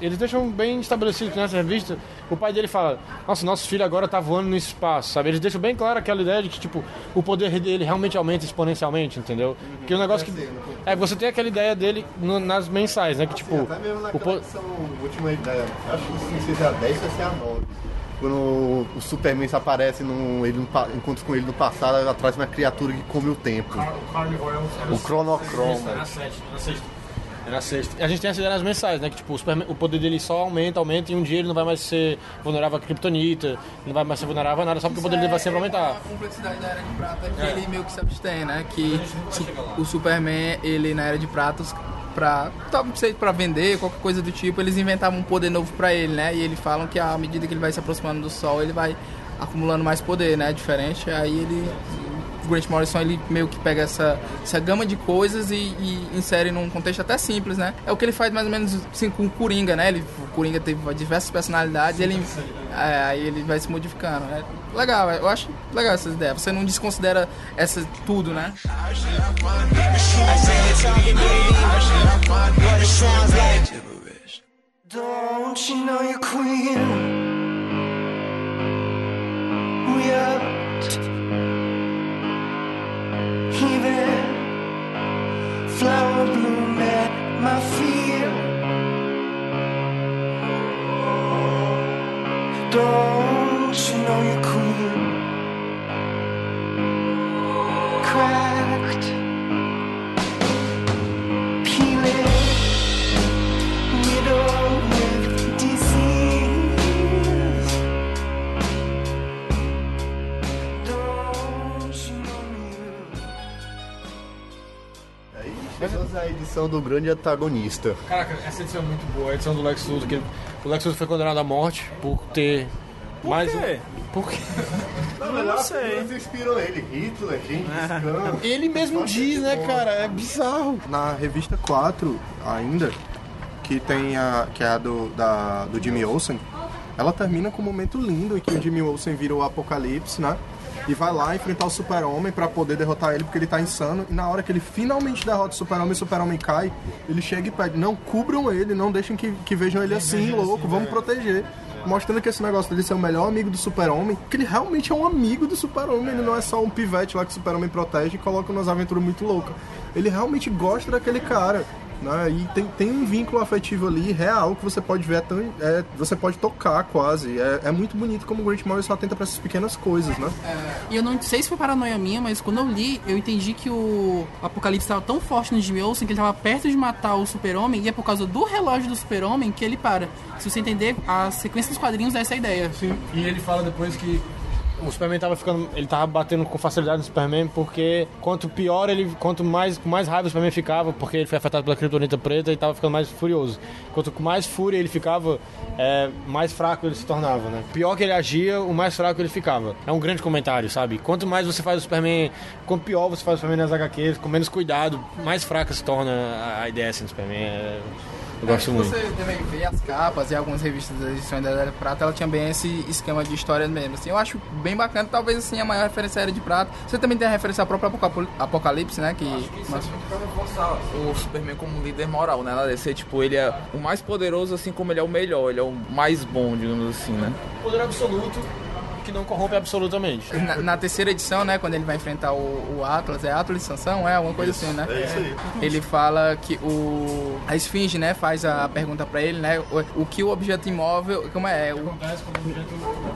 Speaker 1: eles deixam bem estabelecido que nessa revista, o pai dele fala: Nossa, nosso filho agora tá voando no espaço, sabe? Eles deixam bem claro aquela ideia de que, tipo, o poder dele realmente aumenta exponencialmente, entendeu? Uhum, que o é negócio que. É, você tem aquela ideia dele no, nas mensais, né? Que, assim, tipo.
Speaker 4: Até mesmo naquela
Speaker 1: po...
Speaker 4: são última ideia, acho que não sei se é a 10 ou se é a 9. Quando o Superman aparece, no, ele no, encontro com ele no passado, atrás de uma criatura que come o tempo. O Cronocron.
Speaker 1: O é é O Cronocron. Na 7, na 6 era sexta. A gente tem as nas mensais, né? Que tipo, o, o poder dele só aumenta, aumenta, e um dia ele não vai mais ser vulnerável a kryptonita, não vai mais ser vulnerável a nada, só porque Isso o poder é, dele vai sempre aumentar.
Speaker 5: É a complexidade da Era de Prata é que é. ele meio que se abstém, né? Que o Superman, ele na Era de Prata, pra, tá, sei, pra vender, qualquer coisa do tipo, eles inventavam um poder novo pra ele, né? E eles falam que à medida que ele vai se aproximando do Sol, ele vai acumulando mais poder, né? Diferente, aí ele o Grant Morrison, ele meio que pega essa, essa gama de coisas e, e insere num contexto até simples, né? É o que ele faz mais ou menos assim com o Coringa, né? Ele, o Coringa teve diversas personalidades e ele, é, aí ele vai se modificando, né? Legal, eu acho legal essas ideias. Você não desconsidera essa tudo, né?
Speaker 8: Don't you know you're queen? We are Don't you know you're queen? Cracked, peeling widow with disease. Don't you know
Speaker 4: Aí chegamos à edição do grande antagonista.
Speaker 1: Caraca, essa edição é muito boa, a edição do Lex Luthor. Que ele- o Lex Luthor foi condenado à morte por ter mais
Speaker 2: quê?
Speaker 1: um. Por quê?
Speaker 4: Não,
Speaker 2: não sei.
Speaker 4: Eles inspiram ele. Hitler, Gengis Khan.
Speaker 1: Ele mesmo diz, né, cara? É bizarro.
Speaker 3: Na revista 4, ainda, que tem a. que é a do, da, do Jimmy Olsen, ela termina com um momento lindo em que o Jimmy Olsen vira o Apocalipse, né? E vai lá enfrentar o Super-Homem pra poder derrotar ele, porque ele tá insano. E na hora que ele finalmente derrota o Super-Homem e o Super-Homem cai, ele chega e pede: Não, cubram ele, não deixem que, que vejam ele assim, louco, vamos proteger. Mostrando que esse negócio dele ser o melhor amigo do Super-Homem, que ele realmente é um amigo do Super-Homem, ele não é só um pivete lá que o Super-Homem protege e coloca umas aventuras muito loucas. Ele realmente gosta daquele cara. Né? E tem, tem um vínculo afetivo ali real que você pode ver, é tão, é, você pode tocar quase. É, é muito bonito como o Grant Morrison atenta para essas pequenas coisas, né?
Speaker 9: E eu não sei se foi paranoia minha, mas quando eu li, eu entendi que o Apocalipse estava tão forte no Jimmy Olsen que ele estava perto de matar o Super-Homem e é por causa do relógio do Super-Homem que ele para. Se você entender, a sequência dos quadrinhos é essa a ideia.
Speaker 1: Sim. E ele fala depois que o Superman tava ficando. Ele tava batendo com facilidade no Superman porque quanto pior ele. Quanto mais, mais raiva o Superman ficava, porque ele foi afetado pela criptonita preta e tava ficando mais furioso. Quanto mais fúria ele ficava, é, mais fraco ele se tornava, né? Pior que ele agia, o mais fraco ele ficava. É um grande comentário, sabe? Quanto mais você faz o Superman. Quanto pior você faz o Superman nas HQs, com menos cuidado, mais fraca se torna a ideia assim, do Superman. É, eu gosto
Speaker 5: Se
Speaker 1: muito.
Speaker 5: você também vê as capas e algumas revistas da edição da Era de Prata, ela tinha bem esse esquema de história mesmo. Assim, eu acho bem bacana, talvez assim a maior referência à Era de Prata. Você também tem a referência à própria Apocal- Apocalipse, né? Que, mas-
Speaker 7: pra reforçar o Superman como líder moral, né? Na DC, tipo, ele é o mais poderoso, assim como ele é o melhor, ele é o mais bom, digamos assim, né?
Speaker 1: Poder absoluto que não corrompe absolutamente.
Speaker 5: na, na terceira edição, né, quando ele vai enfrentar o, o Atlas, é Atlas de Sansão, é alguma coisa assim, né?
Speaker 4: É isso aí.
Speaker 5: Ele fala que o a Esfinge, né, faz a pergunta pra ele, né, o, o que o objeto imóvel, como é, o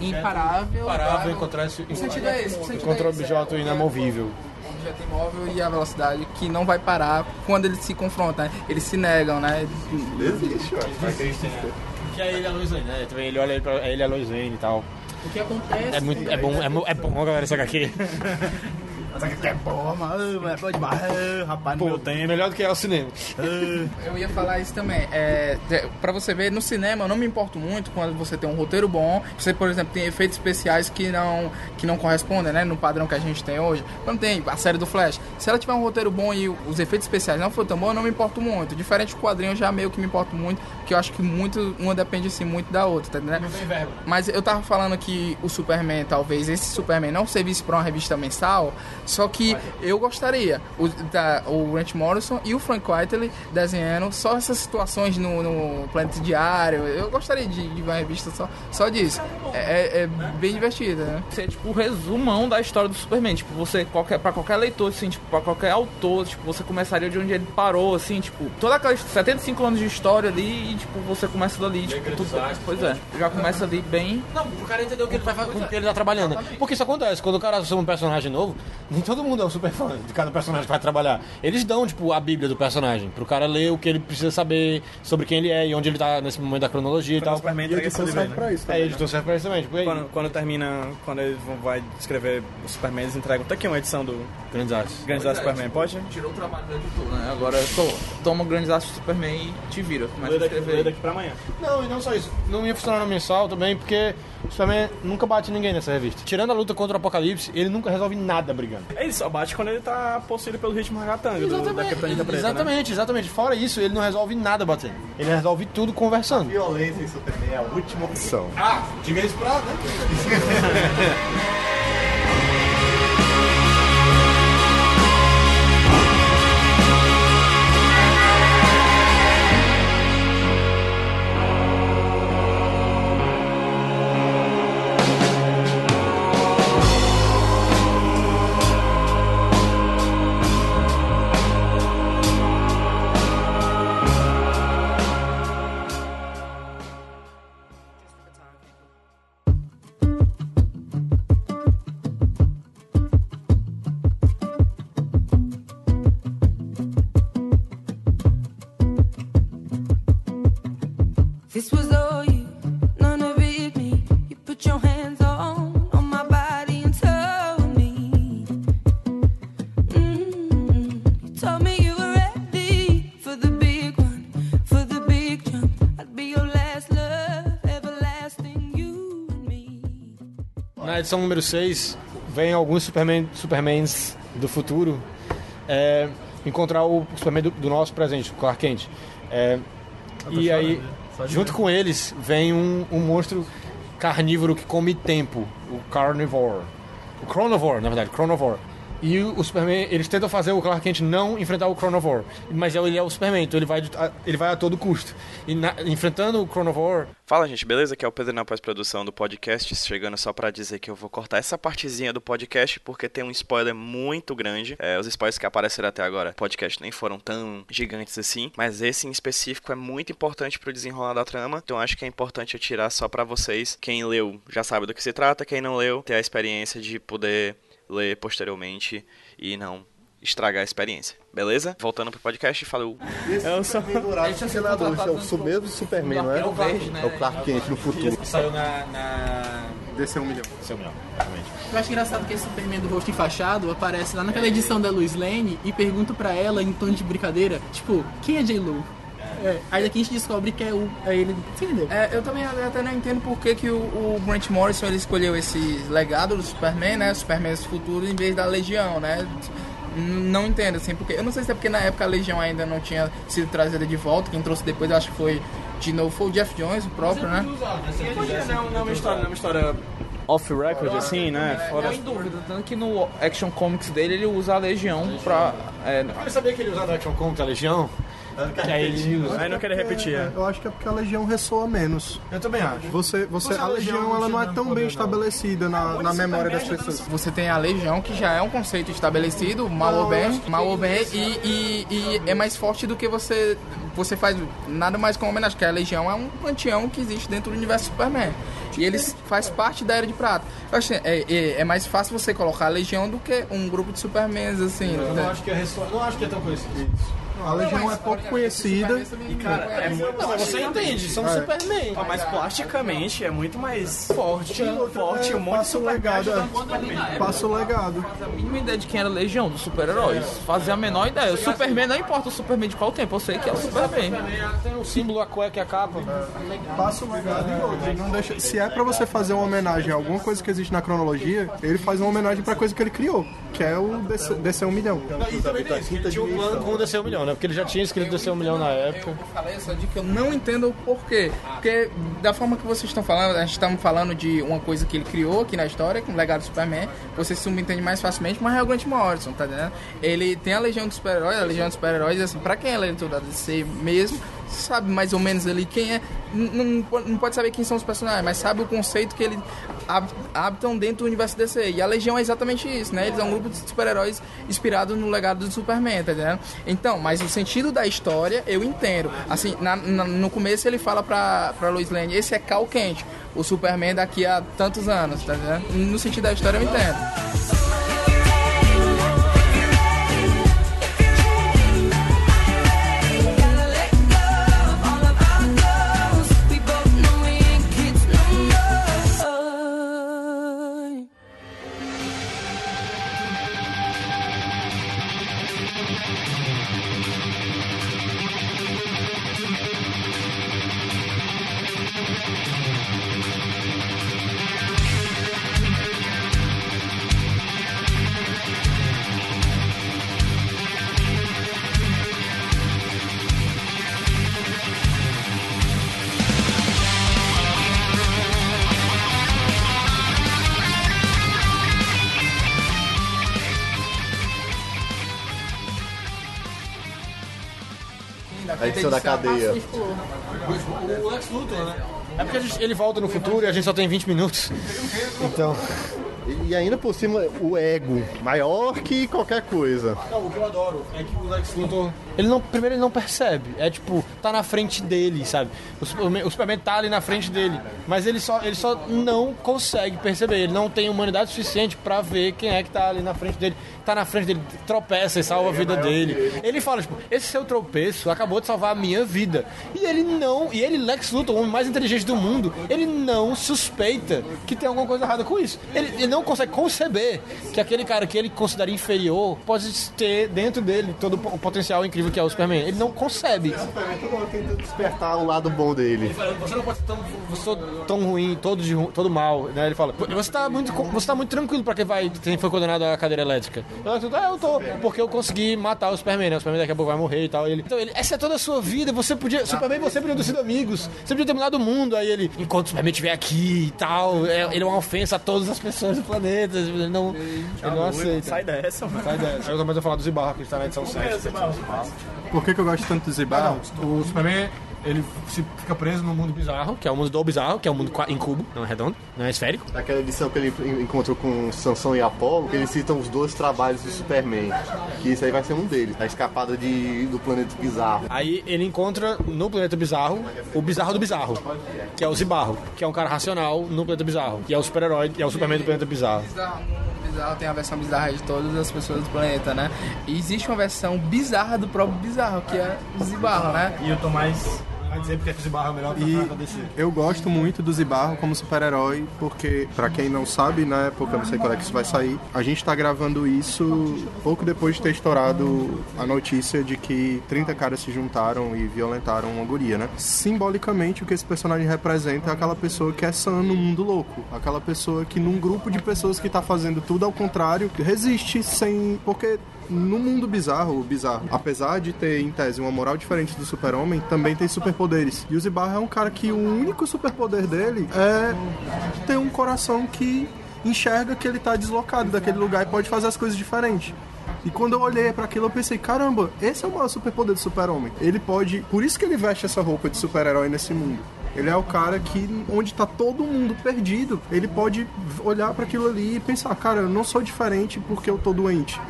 Speaker 9: Imparável.
Speaker 1: Imparável encontrar esse.
Speaker 5: O sentido é esse, o sentido
Speaker 1: Encontrar
Speaker 5: é esse,
Speaker 1: objeto
Speaker 5: é,
Speaker 1: inamovível.
Speaker 5: o objeto imóvel e a velocidade que não vai parar quando eles se confrontam, né? Eles se negam, né?
Speaker 4: Existe, ó.
Speaker 1: Que é ele e a Lois Lane, né? Também ele olha ele pra ele e a Lois Lane e tal.
Speaker 9: O que acontece
Speaker 1: É muito. É bom, é, é bom, galera, essa HQ.
Speaker 9: É bom, mano, é bom demais, rapaz.
Speaker 1: Pô, tem melhor do que é o cinema.
Speaker 5: Eu ia falar isso também. É, pra você ver, no cinema eu não me importo muito quando você tem um roteiro bom. Você, por exemplo, tem efeitos especiais que não, que não correspondem, né? No padrão que a gente tem hoje. Quando tem a série do Flash, se ela tiver um roteiro bom e os efeitos especiais não for tão bom, eu não me importo muito. Diferente do quadrinho, eu já meio que me importo muito, porque eu acho que muito, uma depende assim muito da outra, tá entendendo? Mas eu tava falando que o Superman, talvez esse Superman não servisse pra uma revista mensal, só que eu gostaria o, da, o Grant Morrison e o Frank Whiteley desenhando só essas situações no, no Planeta Diário. Eu gostaria de, de ver uma revista só, só disso. É, é- é bem divertida, né?
Speaker 7: Ser tipo o resumão da história do Superman. Tipo, você, qualquer, pra qualquer leitor, assim, tipo, pra qualquer autor, tipo, você começaria de onde ele parou, assim, tipo, toda aquela 75 anos de história ali e, tipo, você começa dali, tipo, tudo. Pois é, já começa ali bem.
Speaker 1: Não, o cara entendeu o que ele, vai, fa- com o que ele tá trabalhando. Porque isso acontece, quando o cara assume um personagem novo, Nem todo mundo é um super fã de cada personagem que vai trabalhar. Eles dão, tipo, a bíblia do personagem, pro cara ler o que ele precisa saber sobre quem ele é e onde ele tá nesse momento da cronologia e tal.
Speaker 2: o Superman
Speaker 3: E a
Speaker 2: entrega
Speaker 3: edição serve
Speaker 2: né?
Speaker 3: pra isso
Speaker 1: É,
Speaker 3: também.
Speaker 1: a editor serve pra isso também. Tipo, aí,
Speaker 2: Quando, quando termina, quando ele vai escrever o Superman, eles entregam até aqui uma edição do
Speaker 1: grandes artes.
Speaker 2: Grandes Artes Superman, pode?
Speaker 7: Tirou o trabalho do editor, né? Agora to, toma grandes aços do Superman e te vira. Começa
Speaker 2: Lê
Speaker 7: a
Speaker 2: daqui,
Speaker 7: escrever.
Speaker 2: daqui pra amanhã.
Speaker 1: Não, e não só isso. Não ia funcionar no mensal também, porque o Superman nunca bate ninguém nessa revista. Tirando a luta contra o Apocalipse, ele nunca resolve nada brigando.
Speaker 2: É isso, só bate quando ele tá possuído pelo ritmo ragatanga do, da Preta, né?
Speaker 1: exatamente, exatamente. Fora isso, ele não resolve nada batendo. Ele resolve tudo conversando.
Speaker 4: Violência em Superman é a última opção.
Speaker 1: Ah, diga isso pra, né? edição número 6, vem alguns Superman, Supermans do futuro é, encontrar o Superman do, do nosso presente, o Clark Kent. É, e aí, junto com eles, vem um, um monstro carnívoro que come tempo, o Carnivore. O Chronovore, na verdade, Chronovore. E o, Superman, eles tentam fazer o Clark Kent não enfrentar o Chronovore. Mas ele é o Superman, então ele vai, ele vai a todo custo. E na- enfrentando o Chronovore,
Speaker 2: Fala, gente, beleza? Aqui é o Pedro na pós-produção do podcast, chegando só pra dizer que eu vou cortar essa partezinha do podcast porque tem um spoiler muito grande. É, os spoilers que apareceram até agora podcast nem foram tão gigantes assim, mas esse em específico é muito importante pro desenrolar da trama, então acho que é importante eu tirar só pra vocês. Quem leu já sabe do que se trata, quem não leu ter a experiência de poder ler posteriormente e não estragar a experiência. Beleza? Voltando pro podcast, falou. Eu
Speaker 4: senador,
Speaker 7: contratado
Speaker 4: é o mesmo Superman, não é?
Speaker 7: É o verde, né?
Speaker 4: É o Clark Kent no futuro.
Speaker 1: saiu na. na...
Speaker 3: Desse é um milhão.
Speaker 1: Seu milhão, realmente.
Speaker 9: Eu acho engraçado que esse Superman do rosto enfaixado aparece lá naquela edição da Lois Lane e pergunta pra ela em tom de brincadeira, tipo, quem é J-Lo? É, aí daqui a gente descobre que é, o, é ele. Você entendeu?
Speaker 5: É, eu também até não entendo por que, que o, o Grant Morrison ele escolheu esse legado do Superman, né? Superman futuro em vez da Legião, né? Não entendo, assim, porque. Eu não sei se é porque na época a Legião ainda não tinha sido trazida de volta. Quem trouxe depois, eu acho que foi de novo foi o Jeff Jones, o próprio, né?
Speaker 2: Não, não é uma história, não é uma história off-record, assim, né? Fora...
Speaker 7: Tô em dúvida, tanto que no Action Comics dele ele usa a Legião pra. É,
Speaker 1: Eu sabia que ele usava Action Comics a Legião? Ele usa.
Speaker 2: Aí não querer repetir, é.
Speaker 3: Eu acho que é porque a Legião ressoa menos.
Speaker 1: Eu também acho.
Speaker 3: Você, você, a Legião ela não é tão bem estabelecida na, na memória das pessoas.
Speaker 5: Você tem a Legião, que já é um conceito estabelecido, mal ou bem, mal ou bem, e, e, e é mais forte do que você. Você faz nada mais com homenagem, que a Legião é um panteão que existe dentro do universo Superman. E eles faz parte da Era de Prata. Eu acho que é, é, é mais fácil você colocar a Legião do que um grupo de Supermans, assim.
Speaker 1: Eu
Speaker 5: né?
Speaker 1: não acho que é ressoa... não acho que é tão conhecido.
Speaker 3: A Legião é pouco conhecida.
Speaker 2: Cara, é muito
Speaker 1: Não, mas você entende, são Superman.
Speaker 2: Mas plasticamente é muito mais forte, forte, um monte de
Speaker 3: Passa o legado. é. Passa o legado.
Speaker 7: a mínima ideia de quem era a Legião, dos super-heróis. Fazia a menor ideia. O Superman, não importa o Superman de qual tempo, eu sei que é o Superman.
Speaker 1: Tem o símbolo, a cueca e a capa.
Speaker 3: Passa o legado e outra. Não deixa, se é pra você fazer uma homenagem a alguma coisa que existe na cronologia, ele faz uma homenagem pra coisa que ele criou, que é o DC, 1 milhão.
Speaker 1: E também tem isso, que ele tinha um plano com o DC 1 milhão, né? Porque ele já tinha escrito DC 1 milhão na época.
Speaker 5: Eu falei essa dica, eu não entendo o porquê. Porque da forma que vocês estão falando, a gente está falando de uma coisa que ele criou aqui na história, com o legado do Superman, você se subentende mais facilmente, mas é o Grant Morrison, tá entendendo? Ele tem a Legião dos Super-Heróis, a Legião dos Super-Heróis, assim, pra quem é leitor da DC mesmo, sabe mais ou menos ali quem é. Não, po- não pode saber quem são os personagens, mas sabe o conceito que eles hab- habitam dentro do universo DC. E a Legião é exatamente isso, né? Eles são um grupo de super-heróis inspirado no legado do Superman, tá entendendo? Então, mas o sentido da história eu entendo. Assim, na- na- no começo ele fala pra, pra Lois Lane, esse é Cal Kent, o Superman daqui a tantos anos, tá entendendo? No sentido da história eu entendo.
Speaker 4: A edição da cadeia.
Speaker 1: O Lex Luthor, né? É porque a gente- ele volta no futuro e a gente só tem 20 minutos. Então.
Speaker 4: E ainda por cima, o ego. Maior que qualquer coisa.
Speaker 1: Não, o que eu adoro é que o Lex Luthor. Ele não, primeiro ele não percebe. É tipo, tá na frente dele, sabe? O Superman, o Superman tá ali na frente dele. Mas ele só, ele só não consegue perceber. Ele não tem humanidade suficiente pra ver quem é que tá ali na frente dele. Tá na frente dele, tropeça e salva a vida dele. Ele fala, tipo, esse seu tropeço acabou de salvar a minha vida. E ele não. E ele, Lex Luthor, o homem mais inteligente do mundo, ele não suspeita que tem alguma coisa errada com isso. Ele, ele não consegue conceber que aquele cara que ele considera inferior pode ter dentro dele todo o potencial incrível que é o Superman. Ele não concebe.
Speaker 4: Tenta despertar o lado bom dele.
Speaker 1: Você não pode ser tão, você tão ruim, todo, de, todo mal, né? Ele fala, você tá muito, você tá muito tranquilo pra quem vai, quem foi condenado à cadeira elétrica. Eu, tô, "Ah, eu tô, porque eu consegui matar o Superman, né? O Superman daqui a pouco vai morrer e tal. E ele, então ele, essa é toda a sua vida, você podia, Superman, você podia ter sido amigos, você podia ter mudado o mundo. Aí ele, enquanto o Superman estiver aqui e tal, é- ele é uma ofensa a todas as pessoas do planeta, ele não, ele não aceita.
Speaker 2: Sai dessa, mano.
Speaker 1: Sai dessa. Aí eu começo a falar do Zibarra, que está na edição 7.
Speaker 3: Por que, que eu gosto tanto do Zibarro?
Speaker 1: O Superman, ele se fica preso no mundo bizarro, que é o mundo do bizarro, que é o mundo em cubo, não é redondo, não é esférico.
Speaker 4: Naquela edição que ele en- encontrou com Sansão e Apolo, que eles citam os dois trabalhos do Superman. Que isso aí vai ser um deles. A escapada de, do planeta bizarro.
Speaker 1: Aí ele encontra no planeta bizarro o bizarro do bizarro, que é o Zibarro, que é um cara racional no planeta bizarro, que é o super-herói, que é o Superman do planeta bizarro.
Speaker 5: Bizarro, bizarro tem a versão bizarra de todas as pessoas do planeta, né? E existe uma versão bizarra do próprio bizarro, que é o Zibarro, né?
Speaker 2: E eu tô mais.
Speaker 1: Vai dizer porque o Zibarro é melhor
Speaker 3: E eu gosto muito do Zibarro como super-herói, porque, pra quem não sabe, na época, não sei quando é que isso vai sair, a gente tá gravando isso pouco depois de ter estourado a notícia de que 30 caras se juntaram e violentaram uma guria, né? Simbolicamente, o que esse personagem representa é aquela pessoa que é sã no mundo louco. Aquela pessoa que, num grupo de pessoas que tá fazendo tudo ao contrário, resiste sem. Porque no mundo bizarro, bizarro, apesar de ter em tese uma moral diferente do super-homem, também tem superpoderes. E o Zibarra é um cara que o único superpoder dele é ter um coração que enxerga que ele tá deslocado daquele lugar e pode fazer as coisas diferentes. E quando eu olhei pra aquilo, eu pensei, caramba, esse é o maior superpoder do super-homem. Ele pode. Por isso que ele veste essa roupa de super-herói nesse mundo. Ele é o cara que, onde tá todo mundo perdido, ele pode olhar para aquilo ali e pensar: cara, eu não sou diferente porque eu tô doente.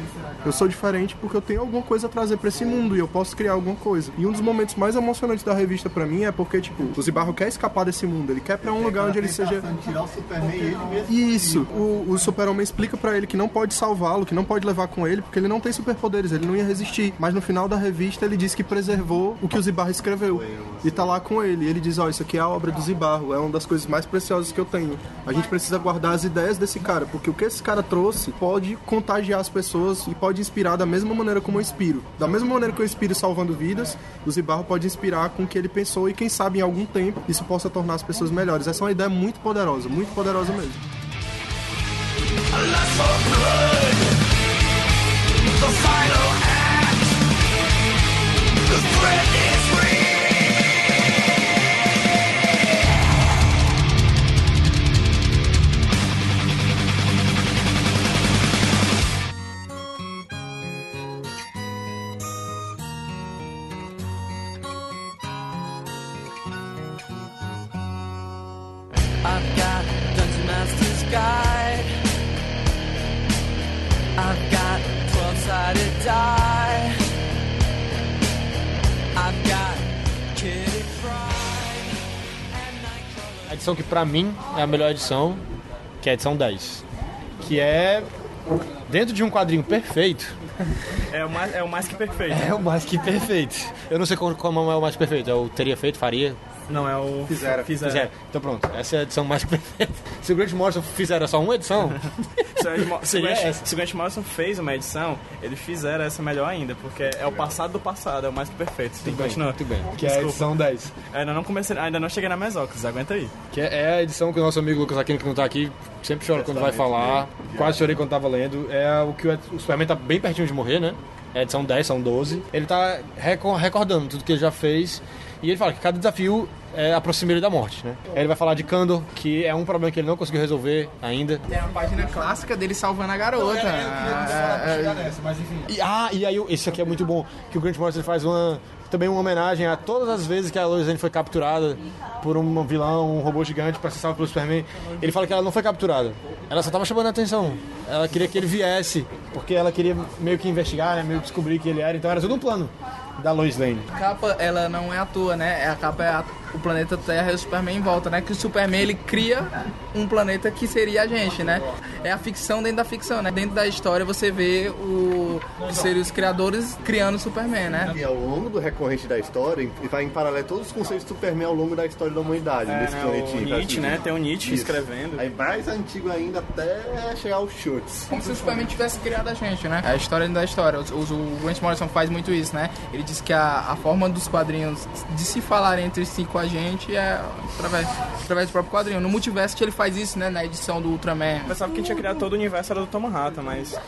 Speaker 3: Eu sou diferente porque eu tenho alguma coisa a trazer para esse mundo e eu posso criar alguma coisa. E um dos momentos mais emocionantes da revista para mim é porque, tipo, o Zibarro quer escapar desse mundo, ele quer pra um lugar onde ele seja.
Speaker 4: Tirar o Superman e ele mesmo.
Speaker 3: Isso, o, o super-homem explica pra ele que não pode salvá-lo, que não pode levar com ele, porque ele não tem superpoderes, ele não ia resistir. Mas no final da revista ele diz que preservou o que o Zibarro escreveu. E tá lá com ele. E ele diz, ó, isso aqui é a obra do Zibarro, é uma das coisas mais preciosas que eu tenho. A gente precisa guardar as ideias desse cara, porque o que esse cara trouxe pode contagiar as pessoas e pode inspirar da mesma maneira como eu inspiro. Da mesma maneira que eu inspiro salvando vidas, o Zibarro pode inspirar com o que ele pensou e quem sabe em algum tempo isso possa tornar as pessoas melhores. Essa é uma ideia muito poderosa, muito poderosa mesmo.
Speaker 8: I've Nightcrawler.
Speaker 1: A edição que pra mim é a melhor edição, que é a edição 10. Que é dentro de um quadrinho perfeito.
Speaker 2: É o mais, é o mais que perfeito.
Speaker 1: É o mais que perfeito. Eu não sei como, como é o mais perfeito. Eu teria feito, faria.
Speaker 2: Não, é o.
Speaker 3: Fizeram.
Speaker 2: Fizeram.
Speaker 1: Fizeram. Então pronto, essa é a edição mais perfeita. Se o Grant Morrison fizeram só uma edição,
Speaker 2: Se, o Grant,
Speaker 1: essa.
Speaker 2: se o Grant Morrison fez uma edição, eles fizeram essa melhor ainda, porque é o passado do passado, é o mais perfeito. Tem que continuar.
Speaker 1: Muito bem. Que é a
Speaker 2: Desculpa.
Speaker 1: edição 10.
Speaker 2: Ainda não comecei, ainda não cheguei na Mesóclise, aguenta aí.
Speaker 1: Que é é a edição que o nosso amigo Lucas Aquino, que não tá aqui, sempre chora quando vai falar. Quase chorei quando tava lendo. É o que o, Superman tá bem pertinho de morrer, né? É a edição 10, são 12. Ele tá reco- recordando tudo que ele já fez. E ele fala que cada desafio é, aproxima ele da morte, né? Aí ele vai falar de Kandor, que é um problema que ele não conseguiu resolver ainda.
Speaker 5: Tem uma página clássica dele salvando a garota. É, é,
Speaker 1: E, ah, e aí esse aqui é muito bom, que o Grant Morrison faz uma também uma homenagem a todas as vezes que a Lois Lane foi capturada por um vilão, um robô gigante para ser salvo pelo Superman. Ele fala que ela não foi capturada. Ela só tava chamando a atenção. Ela queria que ele viesse, porque ela queria meio que investigar, né, meio que descobrir que ele era. Então era tudo um plano da Lois Lane.
Speaker 5: A capa, ela não é à toa, né? A capa é a- o planeta Terra e o Superman em volta, né? Que o Superman, ele cria um planeta que seria a gente, né? É a ficção dentro da ficção, né? Dentro da história você vê o, que seriam os criadores criando o Superman, né?
Speaker 4: E ao longo do recorrente da história, e vai em paralelo todos os conceitos do Superman ao longo da história da humanidade,
Speaker 2: É,
Speaker 4: nesse
Speaker 2: né,
Speaker 4: planetinho.
Speaker 2: Nietzsche,
Speaker 4: assim.
Speaker 2: né? Tem o Nietzsche
Speaker 4: Isso.
Speaker 2: escrevendo.
Speaker 4: Aí mais antigo ainda até chegar aos Schultz.
Speaker 5: Como se o Superman tivesse criado a gente, né? É a história dentro da história. O, o, o Grant Morrison faz muito isso, né? Ele diz que a, a forma dos quadrinhos de se falar entre si com a gente é através, através do próprio quadrinho. No Multiverse ele faz isso, né? Na edição do Ultraman.
Speaker 2: Eu pensava que tinha criado todo o universo era do Tom Rata, mas.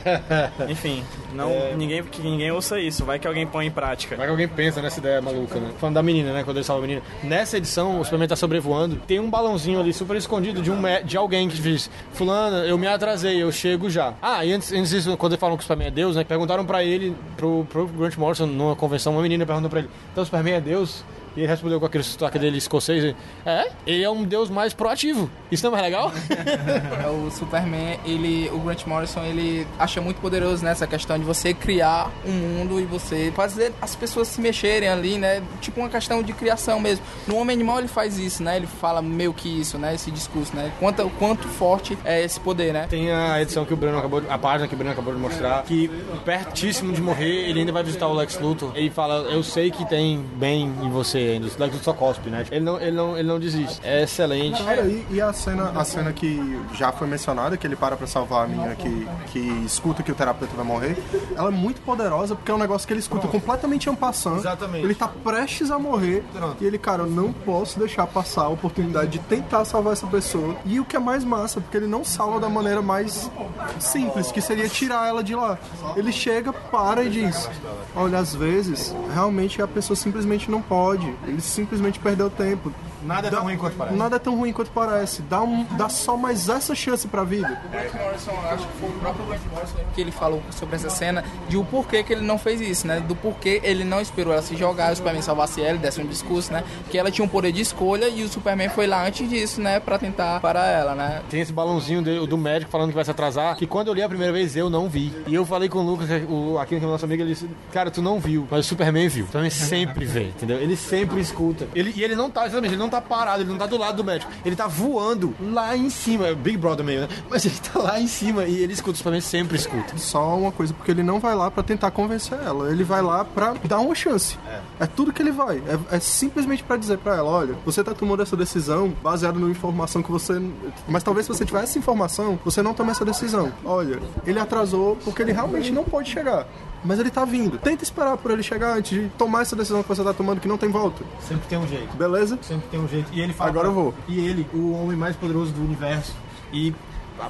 Speaker 2: Enfim, não, ninguém, que ninguém ouça isso. Vai que alguém põe em prática.
Speaker 1: Vai que alguém pensa nessa ideia maluca, né? Falando da menina, né? Quando ele salva a menina. Nessa edição, o Superman tá sobrevoando. Tem um balãozinho ali super escondido de, um, de alguém que diz: Fulana, eu me atrasei, eu chego já. Ah, e antes, antes disso, quando eles falam que o Superman é Deus, né? Perguntaram pra ele, pro, pro Grant Morrison, numa convenção, uma menina perguntou pra ele: Então Superman é Deus? E ele respondeu com aquele sotaque dele escocês: É, ele é um Deus mais proativo. Isso não é mais legal?
Speaker 5: É, o Superman, ele, o Grant Morrison, ele acha muito poderoso nessa questão de você criar um mundo e você fazer as pessoas se mexerem ali, né? Tipo uma questão de criação mesmo. No Homem Animal ele faz isso, né? Ele fala meio que isso, né? Esse discurso, né? Quanto, quanto forte é esse poder, né?
Speaker 1: Tem a edição que o Breno acabou, de- a página que o Breno acabou de mostrar, que pertíssimo de morrer, ele ainda vai visitar o Lex Luthor. Ele fala, eu sei que tem bem em você ainda. O Lex Luthor só cospe, né? Ele não, ele não, ele não desiste. É excelente.
Speaker 3: Cara, e, e a cena, a cena que já foi mencionada, que ele para pra salvar a menina que, que escuta que o terapeuta vai morrer, ela é muito poderosa porque é um negócio que ele escuta completamente en passant.
Speaker 1: Exatamente.
Speaker 3: Ele tá prestes a morrer e ele, cara, eu não posso deixar passar a oportunidade de tentar salvar essa pessoa. E o que é mais massa, porque ele não salva da maneira mais simples, que seria tirar ela de lá. Ele chega, para e diz: Olha, às vezes, realmente a pessoa simplesmente não pode. Ele simplesmente perdeu tempo.
Speaker 1: Nada é tão ruim quanto parece.
Speaker 3: Nada é tão ruim quanto parece. Dá, um, dá só mais essa chance pra vida.
Speaker 5: Grant Morrison, acho que foi o próprio Grant Morrison que ele falou sobre essa cena, de o porquê que ele não fez isso, né? Do porquê ele não esperou ela se jogar, o Superman salvasse ela, desse um discurso, né? Que ela tinha um poder de escolha e o Superman foi lá antes disso, né? Pra tentar parar ela, né?
Speaker 1: Tem esse balãozinho de- do médico falando que vai se atrasar, que quando eu li a primeira vez eu não vi. E eu falei com o Lucas, o, aqui que é o nosso amigo, ele disse, cara, tu não viu, mas o Superman viu. Então ele sempre vê, entendeu? Ele sempre escuta. Ele, e ele não tá, exatamente, ele não tá parado, ele não tá do lado do médico. Ele tá voando lá em cima. É Big Brother meio, né? Mas ele tá lá em cima e ele escuta, o Superman sempre escuta.
Speaker 3: Só uma coisa, porque ele não vai lá pra tentar convencer ela. Ele vai lá pra dar uma chance. É, tudo que ele vai. É, é simplesmente pra dizer pra ela: olha, você tá tomando essa decisão baseada numa informação que você. Mas talvez se você tivesse essa informação, você não tome essa decisão. Olha, ele atrasou porque ele realmente não pode chegar. Mas ele tá vindo. Tenta esperar por ele chegar antes de tomar essa decisão que você tá tomando que não tem volta.
Speaker 1: Sempre tem um jeito.
Speaker 3: Beleza?
Speaker 1: Sempre tem um jeito. E ele fala.
Speaker 3: Agora eu vou.
Speaker 1: E ele, o homem mais poderoso do universo. E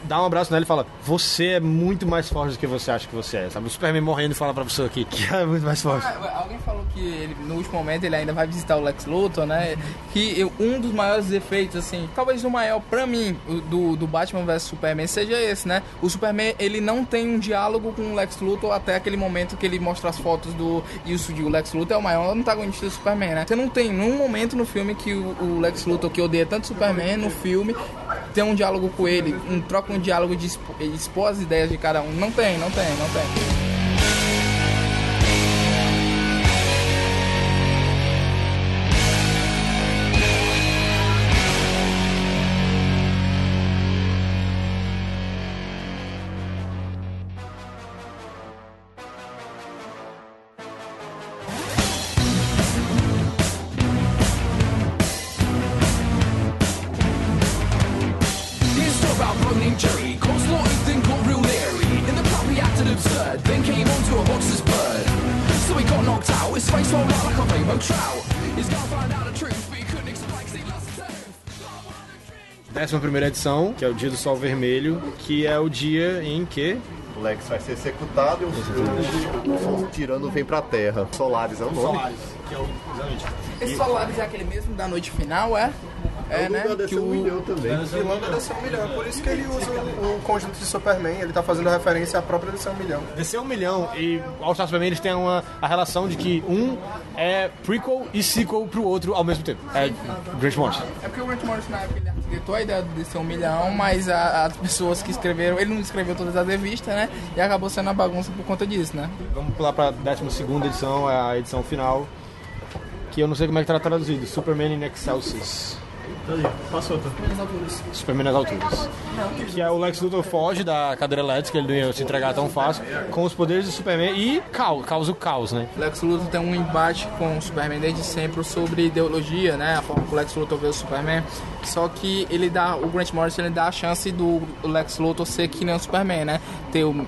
Speaker 1: dá um abraço nele e fala: Você é muito mais forte do que você acha que você é. Sabe? O Superman morrendo e fala pra você aqui que é muito mais forte.
Speaker 5: Ah, Alguém falou que ele, no último momento ele ainda vai visitar o Lex Luthor, né? Que eu- um dos maiores efeitos, assim, talvez o maior pra mim, do, do Batman vs Superman, seja esse, né? O Superman, ele não tem um diálogo com o Lex Luthor até aquele momento que ele mostra as fotos do. E o, o Lex Luthor é o maior antagonista do Superman, né? Você não tem nenhum momento no filme que o, o Lex Luthor, que odeia tanto Superman, no filme, tem um diálogo com ele, um, troca um diálogo de expo- expor as ideias de cada um. Não tem, não tem, não tem.
Speaker 1: Primeira edição, que é o dia do sol vermelho, que é o dia em que
Speaker 4: O Lex vai ser executado e o, o, o tirano vem pra terra. Solaris é o nome.
Speaker 1: que é o exatamente.
Speaker 5: Esse Solaris é aquele mesmo da noite final, é? É, né?
Speaker 4: lugar desse
Speaker 5: Que
Speaker 4: um
Speaker 5: o...
Speaker 4: milhão também.
Speaker 3: E um milhão, por isso que ele usa o, o conjunto de Superman, ele tá fazendo referência à própria desceu um milhão.
Speaker 1: Descer um milhão e All Star Superman eles têm uma, a relação de que um é prequel e sequel pro outro ao mesmo tempo. É Grant Morrison.
Speaker 5: É porque o Grant Morrison na época ele arquitetou a ideia de ser um milhão, mas a- as pessoas que escreveram, ele não escreveu todas as revistas, né? E acabou sendo uma bagunça por conta disso, né?
Speaker 1: Vamos pular pra 12 edição, é a edição final, que eu não sei como é que tá traduzido. Superman in Excelsis.
Speaker 10: Passou, tá?
Speaker 1: Superman nas alturas. Que é o Lex Luthor foge da cadeira elétrica, ele não ia se entregar tão fácil, com os poderes do Superman e caos, causa o caos, né?
Speaker 5: Lex Luthor tem um embate com o Superman desde sempre sobre ideologia, né? A forma que o Lex Luthor vê o Superman. Só que ele dá, o Grant Morrison ele dá a chance do Lex Luthor ser que nem o Superman, né? Ter o,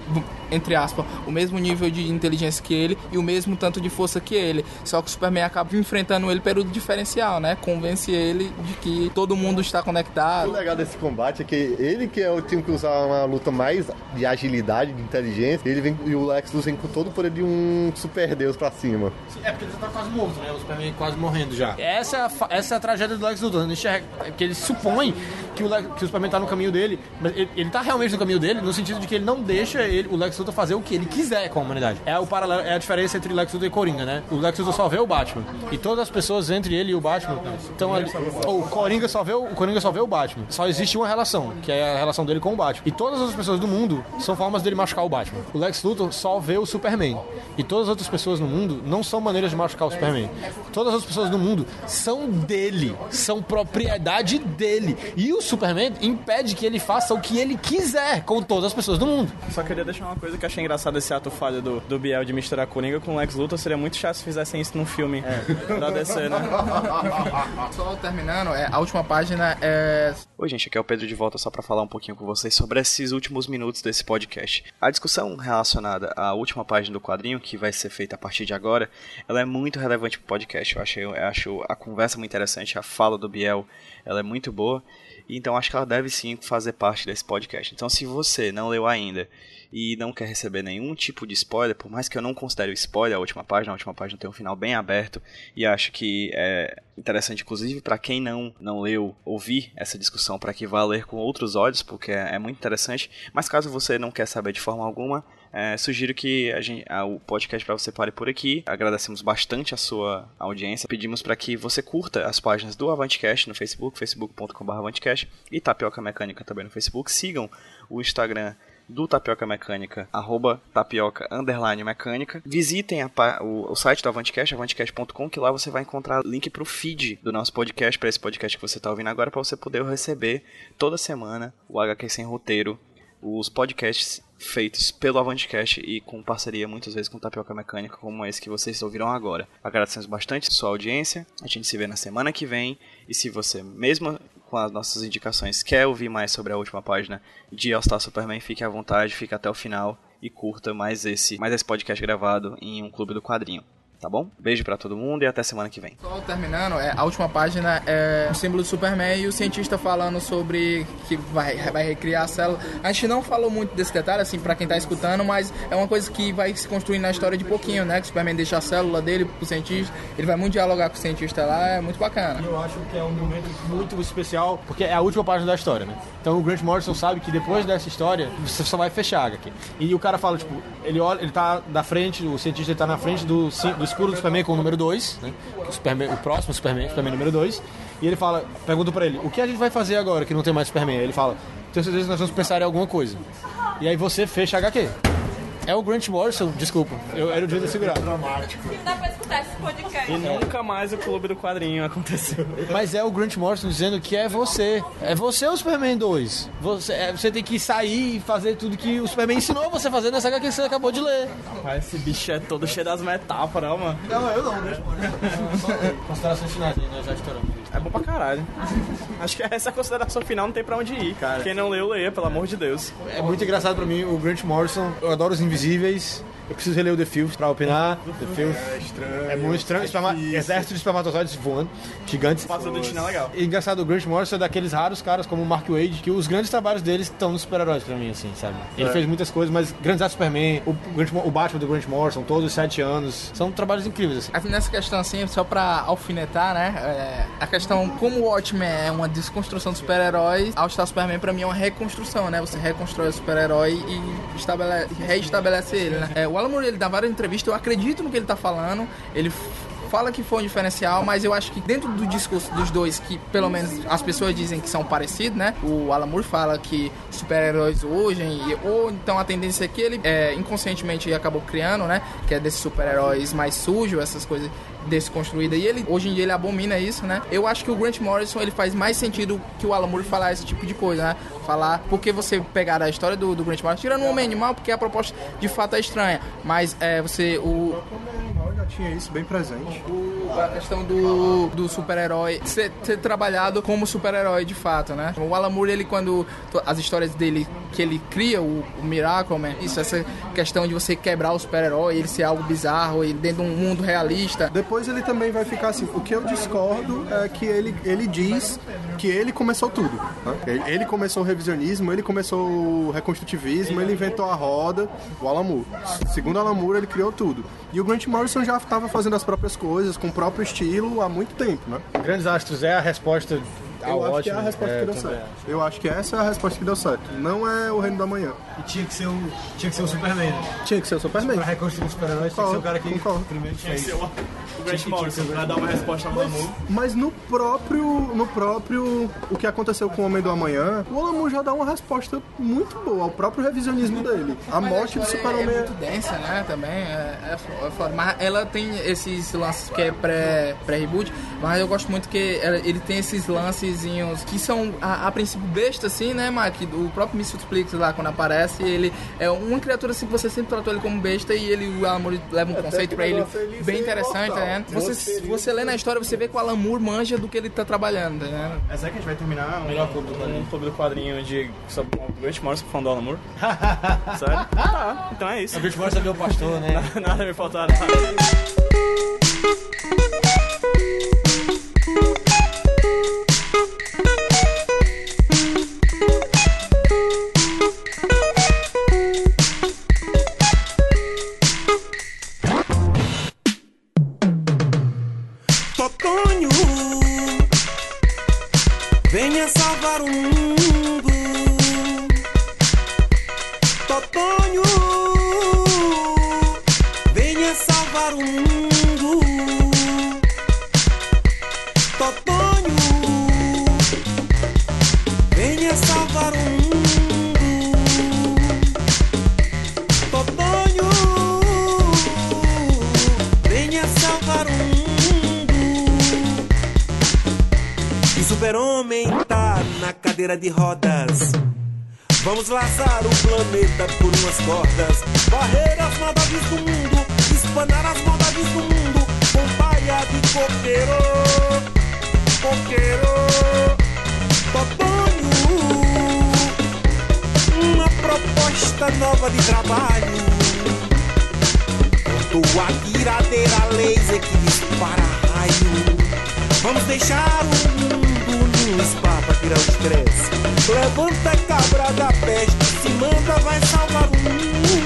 Speaker 5: entre aspas, o mesmo nível de inteligência que ele e o mesmo tanto de força que ele. Só que o Superman acaba enfrentando ele pelo diferencial, né? Convence ele de que todo mundo está
Speaker 4: O
Speaker 5: conectado.
Speaker 4: legal desse combate é que ele que é o time que usar uma luta mais de agilidade, de inteligência, ele vem e o Lex Luthor vem com todo o poder de um super deus pra cima.
Speaker 1: É porque ele já tá quase morto, né? O Superman quase morrendo já. Essa é a, essa é a tragédia do Lex Luthor. Ele enxerga- é que ele supõe que o, que o Superman tá no caminho dele, mas ele, ele tá realmente no caminho dele, no sentido de que ele não deixa ele, o Lex Luthor fazer o que ele quiser com a humanidade. É o paralelo, é a diferença entre Lex Luthor e Coringa, né? O Lex Luthor só vê o Batman. E todas as pessoas entre ele e o Batman estão ali. Ou o Coringa só vê o, o Coringa só vê o Batman. Só existe uma relação, que é a relação dele com o Batman. E todas as pessoas do mundo são formas dele machucar o Batman. O Lex Luthor só vê o Superman. E todas as outras pessoas no mundo não são maneiras de machucar o Superman. Todas as pessoas do mundo são dele, são propriedade dele. E o Superman impede que ele faça o que ele quiser com todas as pessoas do mundo.
Speaker 10: Só queria deixar uma coisa que eu achei engraçado esse ato falho do, do Biel de misturar Coringa com Lex Luthor. Seria muito chato se fizessem isso num filme da DC, né?
Speaker 5: Só terminando, é, a última página é
Speaker 10: Oi, gente, aqui é o Pedro de volta só para falar um pouquinho com vocês sobre esses últimos minutos desse podcast. A discussão relacionada à última página do quadrinho, que vai ser feita a partir de agora, ela é muito relevante pro podcast. Eu acho, eu acho a conversa muito interessante, a fala do Biel, ela é muito boa. Então acho que ela deve sim fazer parte desse podcast. Então se você não leu ainda e não quer receber nenhum tipo de spoiler, por mais que eu não considere spoiler a última página, a última página tem um final bem aberto e acho que é interessante, inclusive, para quem não, não leu, ouvir essa discussão para que vá ler com outros olhos, porque é, é muito interessante. Mas caso você não quer saber de forma alguma, é, sugiro que a gente, a- o podcast para você pare por aqui. Agradecemos bastante a sua audiência. Pedimos para que você curta as páginas do Avantcast no Facebook, facebook.com.br e Tapioca Mecânica também no Facebook. Sigam o Instagram do Tapioca Mecânica, arroba tapioca underline mecânica. Visitem a o, o site do Avantcast, avantcast.com, que lá você vai encontrar link para o feed do nosso podcast, para esse podcast que você está ouvindo agora, para você poder receber toda semana o HQ Sem Roteiro, os podcasts feitos pelo Avantcast e com parceria muitas vezes com Tapioca Mecânica, como esse que vocês ouviram agora. Agradecemos bastante sua audiência, a gente se vê na semana que vem, e se você, mesmo com as nossas indicações, quer ouvir mais sobre a última página de All Star Superman, fique à vontade, fique até o final e curta mais esse, mais esse podcast gravado em um clube do quadrinho. Tá bom? Beijo pra todo mundo e até semana que vem.
Speaker 5: Só terminando, é, a última página é o símbolo do Superman e o cientista falando sobre que vai, vai recriar a célula. A gente não falou muito desse detalhe, assim, pra quem tá escutando, mas é uma coisa que vai se construir na história de pouquinho, né? Que o Superman deixa a célula dele pro cientista, ele vai muito dialogar com o cientista lá, é muito bacana.
Speaker 1: Eu acho que é um momento muito especial, porque é a última página da história, né? Então o Grant Morrison sabe que depois dessa história, você só vai fechar a HQ. E o cara fala, tipo, ele olha, ele tá da frente, o cientista ele tá na frente do, do escuro do Superman com o número 2, né? O, Superman, o próximo Superman, Superman número 2. E ele fala, pergunta pra ele, o que a gente vai fazer agora que não tem mais Superman? Aí ele fala, tenho certeza que nós vamos pensar em alguma coisa. E aí você fecha a HQ. É o Grant Morrison, desculpa, eu era o dia de segurar.
Speaker 11: Não dá pra escutar esse podcast.
Speaker 10: E nunca mais o Clube do Quadrinho aconteceu.
Speaker 1: Mas é o Grant Morrison dizendo que é você. É você o Superman 2. Você, é, você tem que sair e fazer tudo que o Superman ensinou você a fazer nessa HQ que você acabou de ler.
Speaker 10: Rapaz, esse bicho é todo cheio das metáforas, mano.
Speaker 1: Não, eu não, Grant Morrison. Considerações finais, nós já estouramos.
Speaker 2: É bom pra caralho. Acho que essa consideração final, não tem pra onde ir, cara. Quem não leu, leia, pelo amor de Deus.
Speaker 1: É muito engraçado pra mim o Grant Morrison. Eu adoro os Invisíveis. Eu preciso reler o The Filth pra opinar. The Filth
Speaker 3: É estranho.
Speaker 1: é muito estranho. Esperma-
Speaker 3: difícil.
Speaker 1: Exército de espermatozoides voando, gigantes.
Speaker 2: Passa do é legal.
Speaker 1: E engraçado, o Grant Morrison é daqueles raros caras como o Mark Wade, que os grandes trabalhos deles estão nos super-heróis pra mim, assim, sabe? Ele fez muitas coisas, mas Grandes Atos Superman, o, Grant o Batman do Grant Morrison, todos os sete anos, são trabalhos incríveis, assim.
Speaker 5: Assim, Nessa questão, assim, só pra alfinetar, né? é, a questão, como o Watchmen é uma desconstrução dos super-heróis, All Star Superman pra mim é uma reconstrução, né? Você reconstrói o super-herói e estabelece, reestabelece ele, né? É, o Alan Moore, ele dá várias entrevistas, eu acredito no que ele tá falando, ele fala que foi um diferencial, mas eu acho que dentro do discurso dos dois, que pelo menos as pessoas dizem que são parecidos, né? O Alan Moore fala que super-heróis hoje, ou então a tendência é que ele é, inconscientemente acabou criando, né? Que é desses super-heróis mais sujos, essas coisas desconstruídas. E ele, hoje em dia, ele abomina isso, né? Eu acho que o Grant Morrison, ele faz mais sentido que o Alan Moore falar esse tipo de coisa, né? Falar, porque você pegar a história do, do Grant Morrison, tirando o Homem Animal, porque a proposta de fato é estranha, mas é, você, o,
Speaker 3: Animal já tinha isso bem presente.
Speaker 5: A questão do, do super-herói ser, ser trabalhado como super-herói de fato, né? O Alan Moore, ele quando as histórias dele que ele cria o, o Miracle Man, isso essa questão de você quebrar o super-herói, ele ser algo bizarro e dentro de um mundo realista.
Speaker 3: Depois ele também vai ficar assim. O que eu discordo é que ele, ele diz que ele começou tudo. né? Ele, ele começou o revisionismo, ele começou o reconstrutivismo, ele inventou a roda, o Alan Moore. Segundo Alan Moore, ele criou tudo. E o Grant Morrison já estava fazendo as próprias coisas, com o próprio estilo, há muito tempo, né?
Speaker 1: Grandes Astros é a resposta
Speaker 3: Eu acho que é a resposta
Speaker 1: É,
Speaker 3: que deu certo. Eu acho que essa é a resposta que deu certo. Não é o Reino da Manhã.
Speaker 1: E tinha que ser o, tinha que ser o Superman. né?
Speaker 3: Tinha que ser o Superman.
Speaker 1: Pra reconstruir os super-heróis, tinha que ser o cara que
Speaker 3: Concordo.
Speaker 1: primeiro fez.
Speaker 2: O Grant Morrison, pra dar uma resposta ao Moore.
Speaker 3: Mas no próprio, no próprio o que aconteceu com o Homem do Amanhã, o Moore já dá uma resposta muito boa ao próprio revisionismo dele. A
Speaker 5: Mas
Speaker 3: morte do
Speaker 5: história
Speaker 3: Super-Homem
Speaker 5: é
Speaker 3: é...
Speaker 5: muito densa, né? Também é, é é foda. Mas ela tem esses lances que é pré- pré-reboot, mas eu gosto muito que ela- ele tem esses que são a, a princípio besta, assim, né, Mike? O próprio Mr. Plix lá, quando aparece, ele é uma criatura assim que você sempre tratou ele como besta e ele, o Alan Moore leva um conceito pra ele bem interessante, né? Você, você lê na história, você vê que o Alan Moore manja do que ele tá trabalhando, tá vendo?
Speaker 2: É sério que a gente vai terminar um, Melhor clube do quadrinho. um clube do quadrinho de, sobre o Grant Morrison falando do Alan Moore? Sério? Tá, então é isso.
Speaker 1: O Grant Morrison é meu pastor, né?
Speaker 2: Nada me faltará.
Speaker 8: Totonho, Totonho, venha salvar o mundo. Totonho, venha salvar o mundo. Totonho, venha salvar o mundo. E super-homem tá na cadeira de rodas. Vamos laçar o planeta por umas cordas. Varrer as maldades do mundo. Espanar as maldades do mundo. Com paia de coqueiro. Coqueiro. Totonho. Uma proposta nova de trabalho. Tua tiradeira laser que dispara raio. Vamos deixar o mundo num spa pra tirar o estresse. Levanta cabra da peste, se manda, vai salvar o mundo.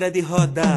Speaker 8: Cadeira de rodas.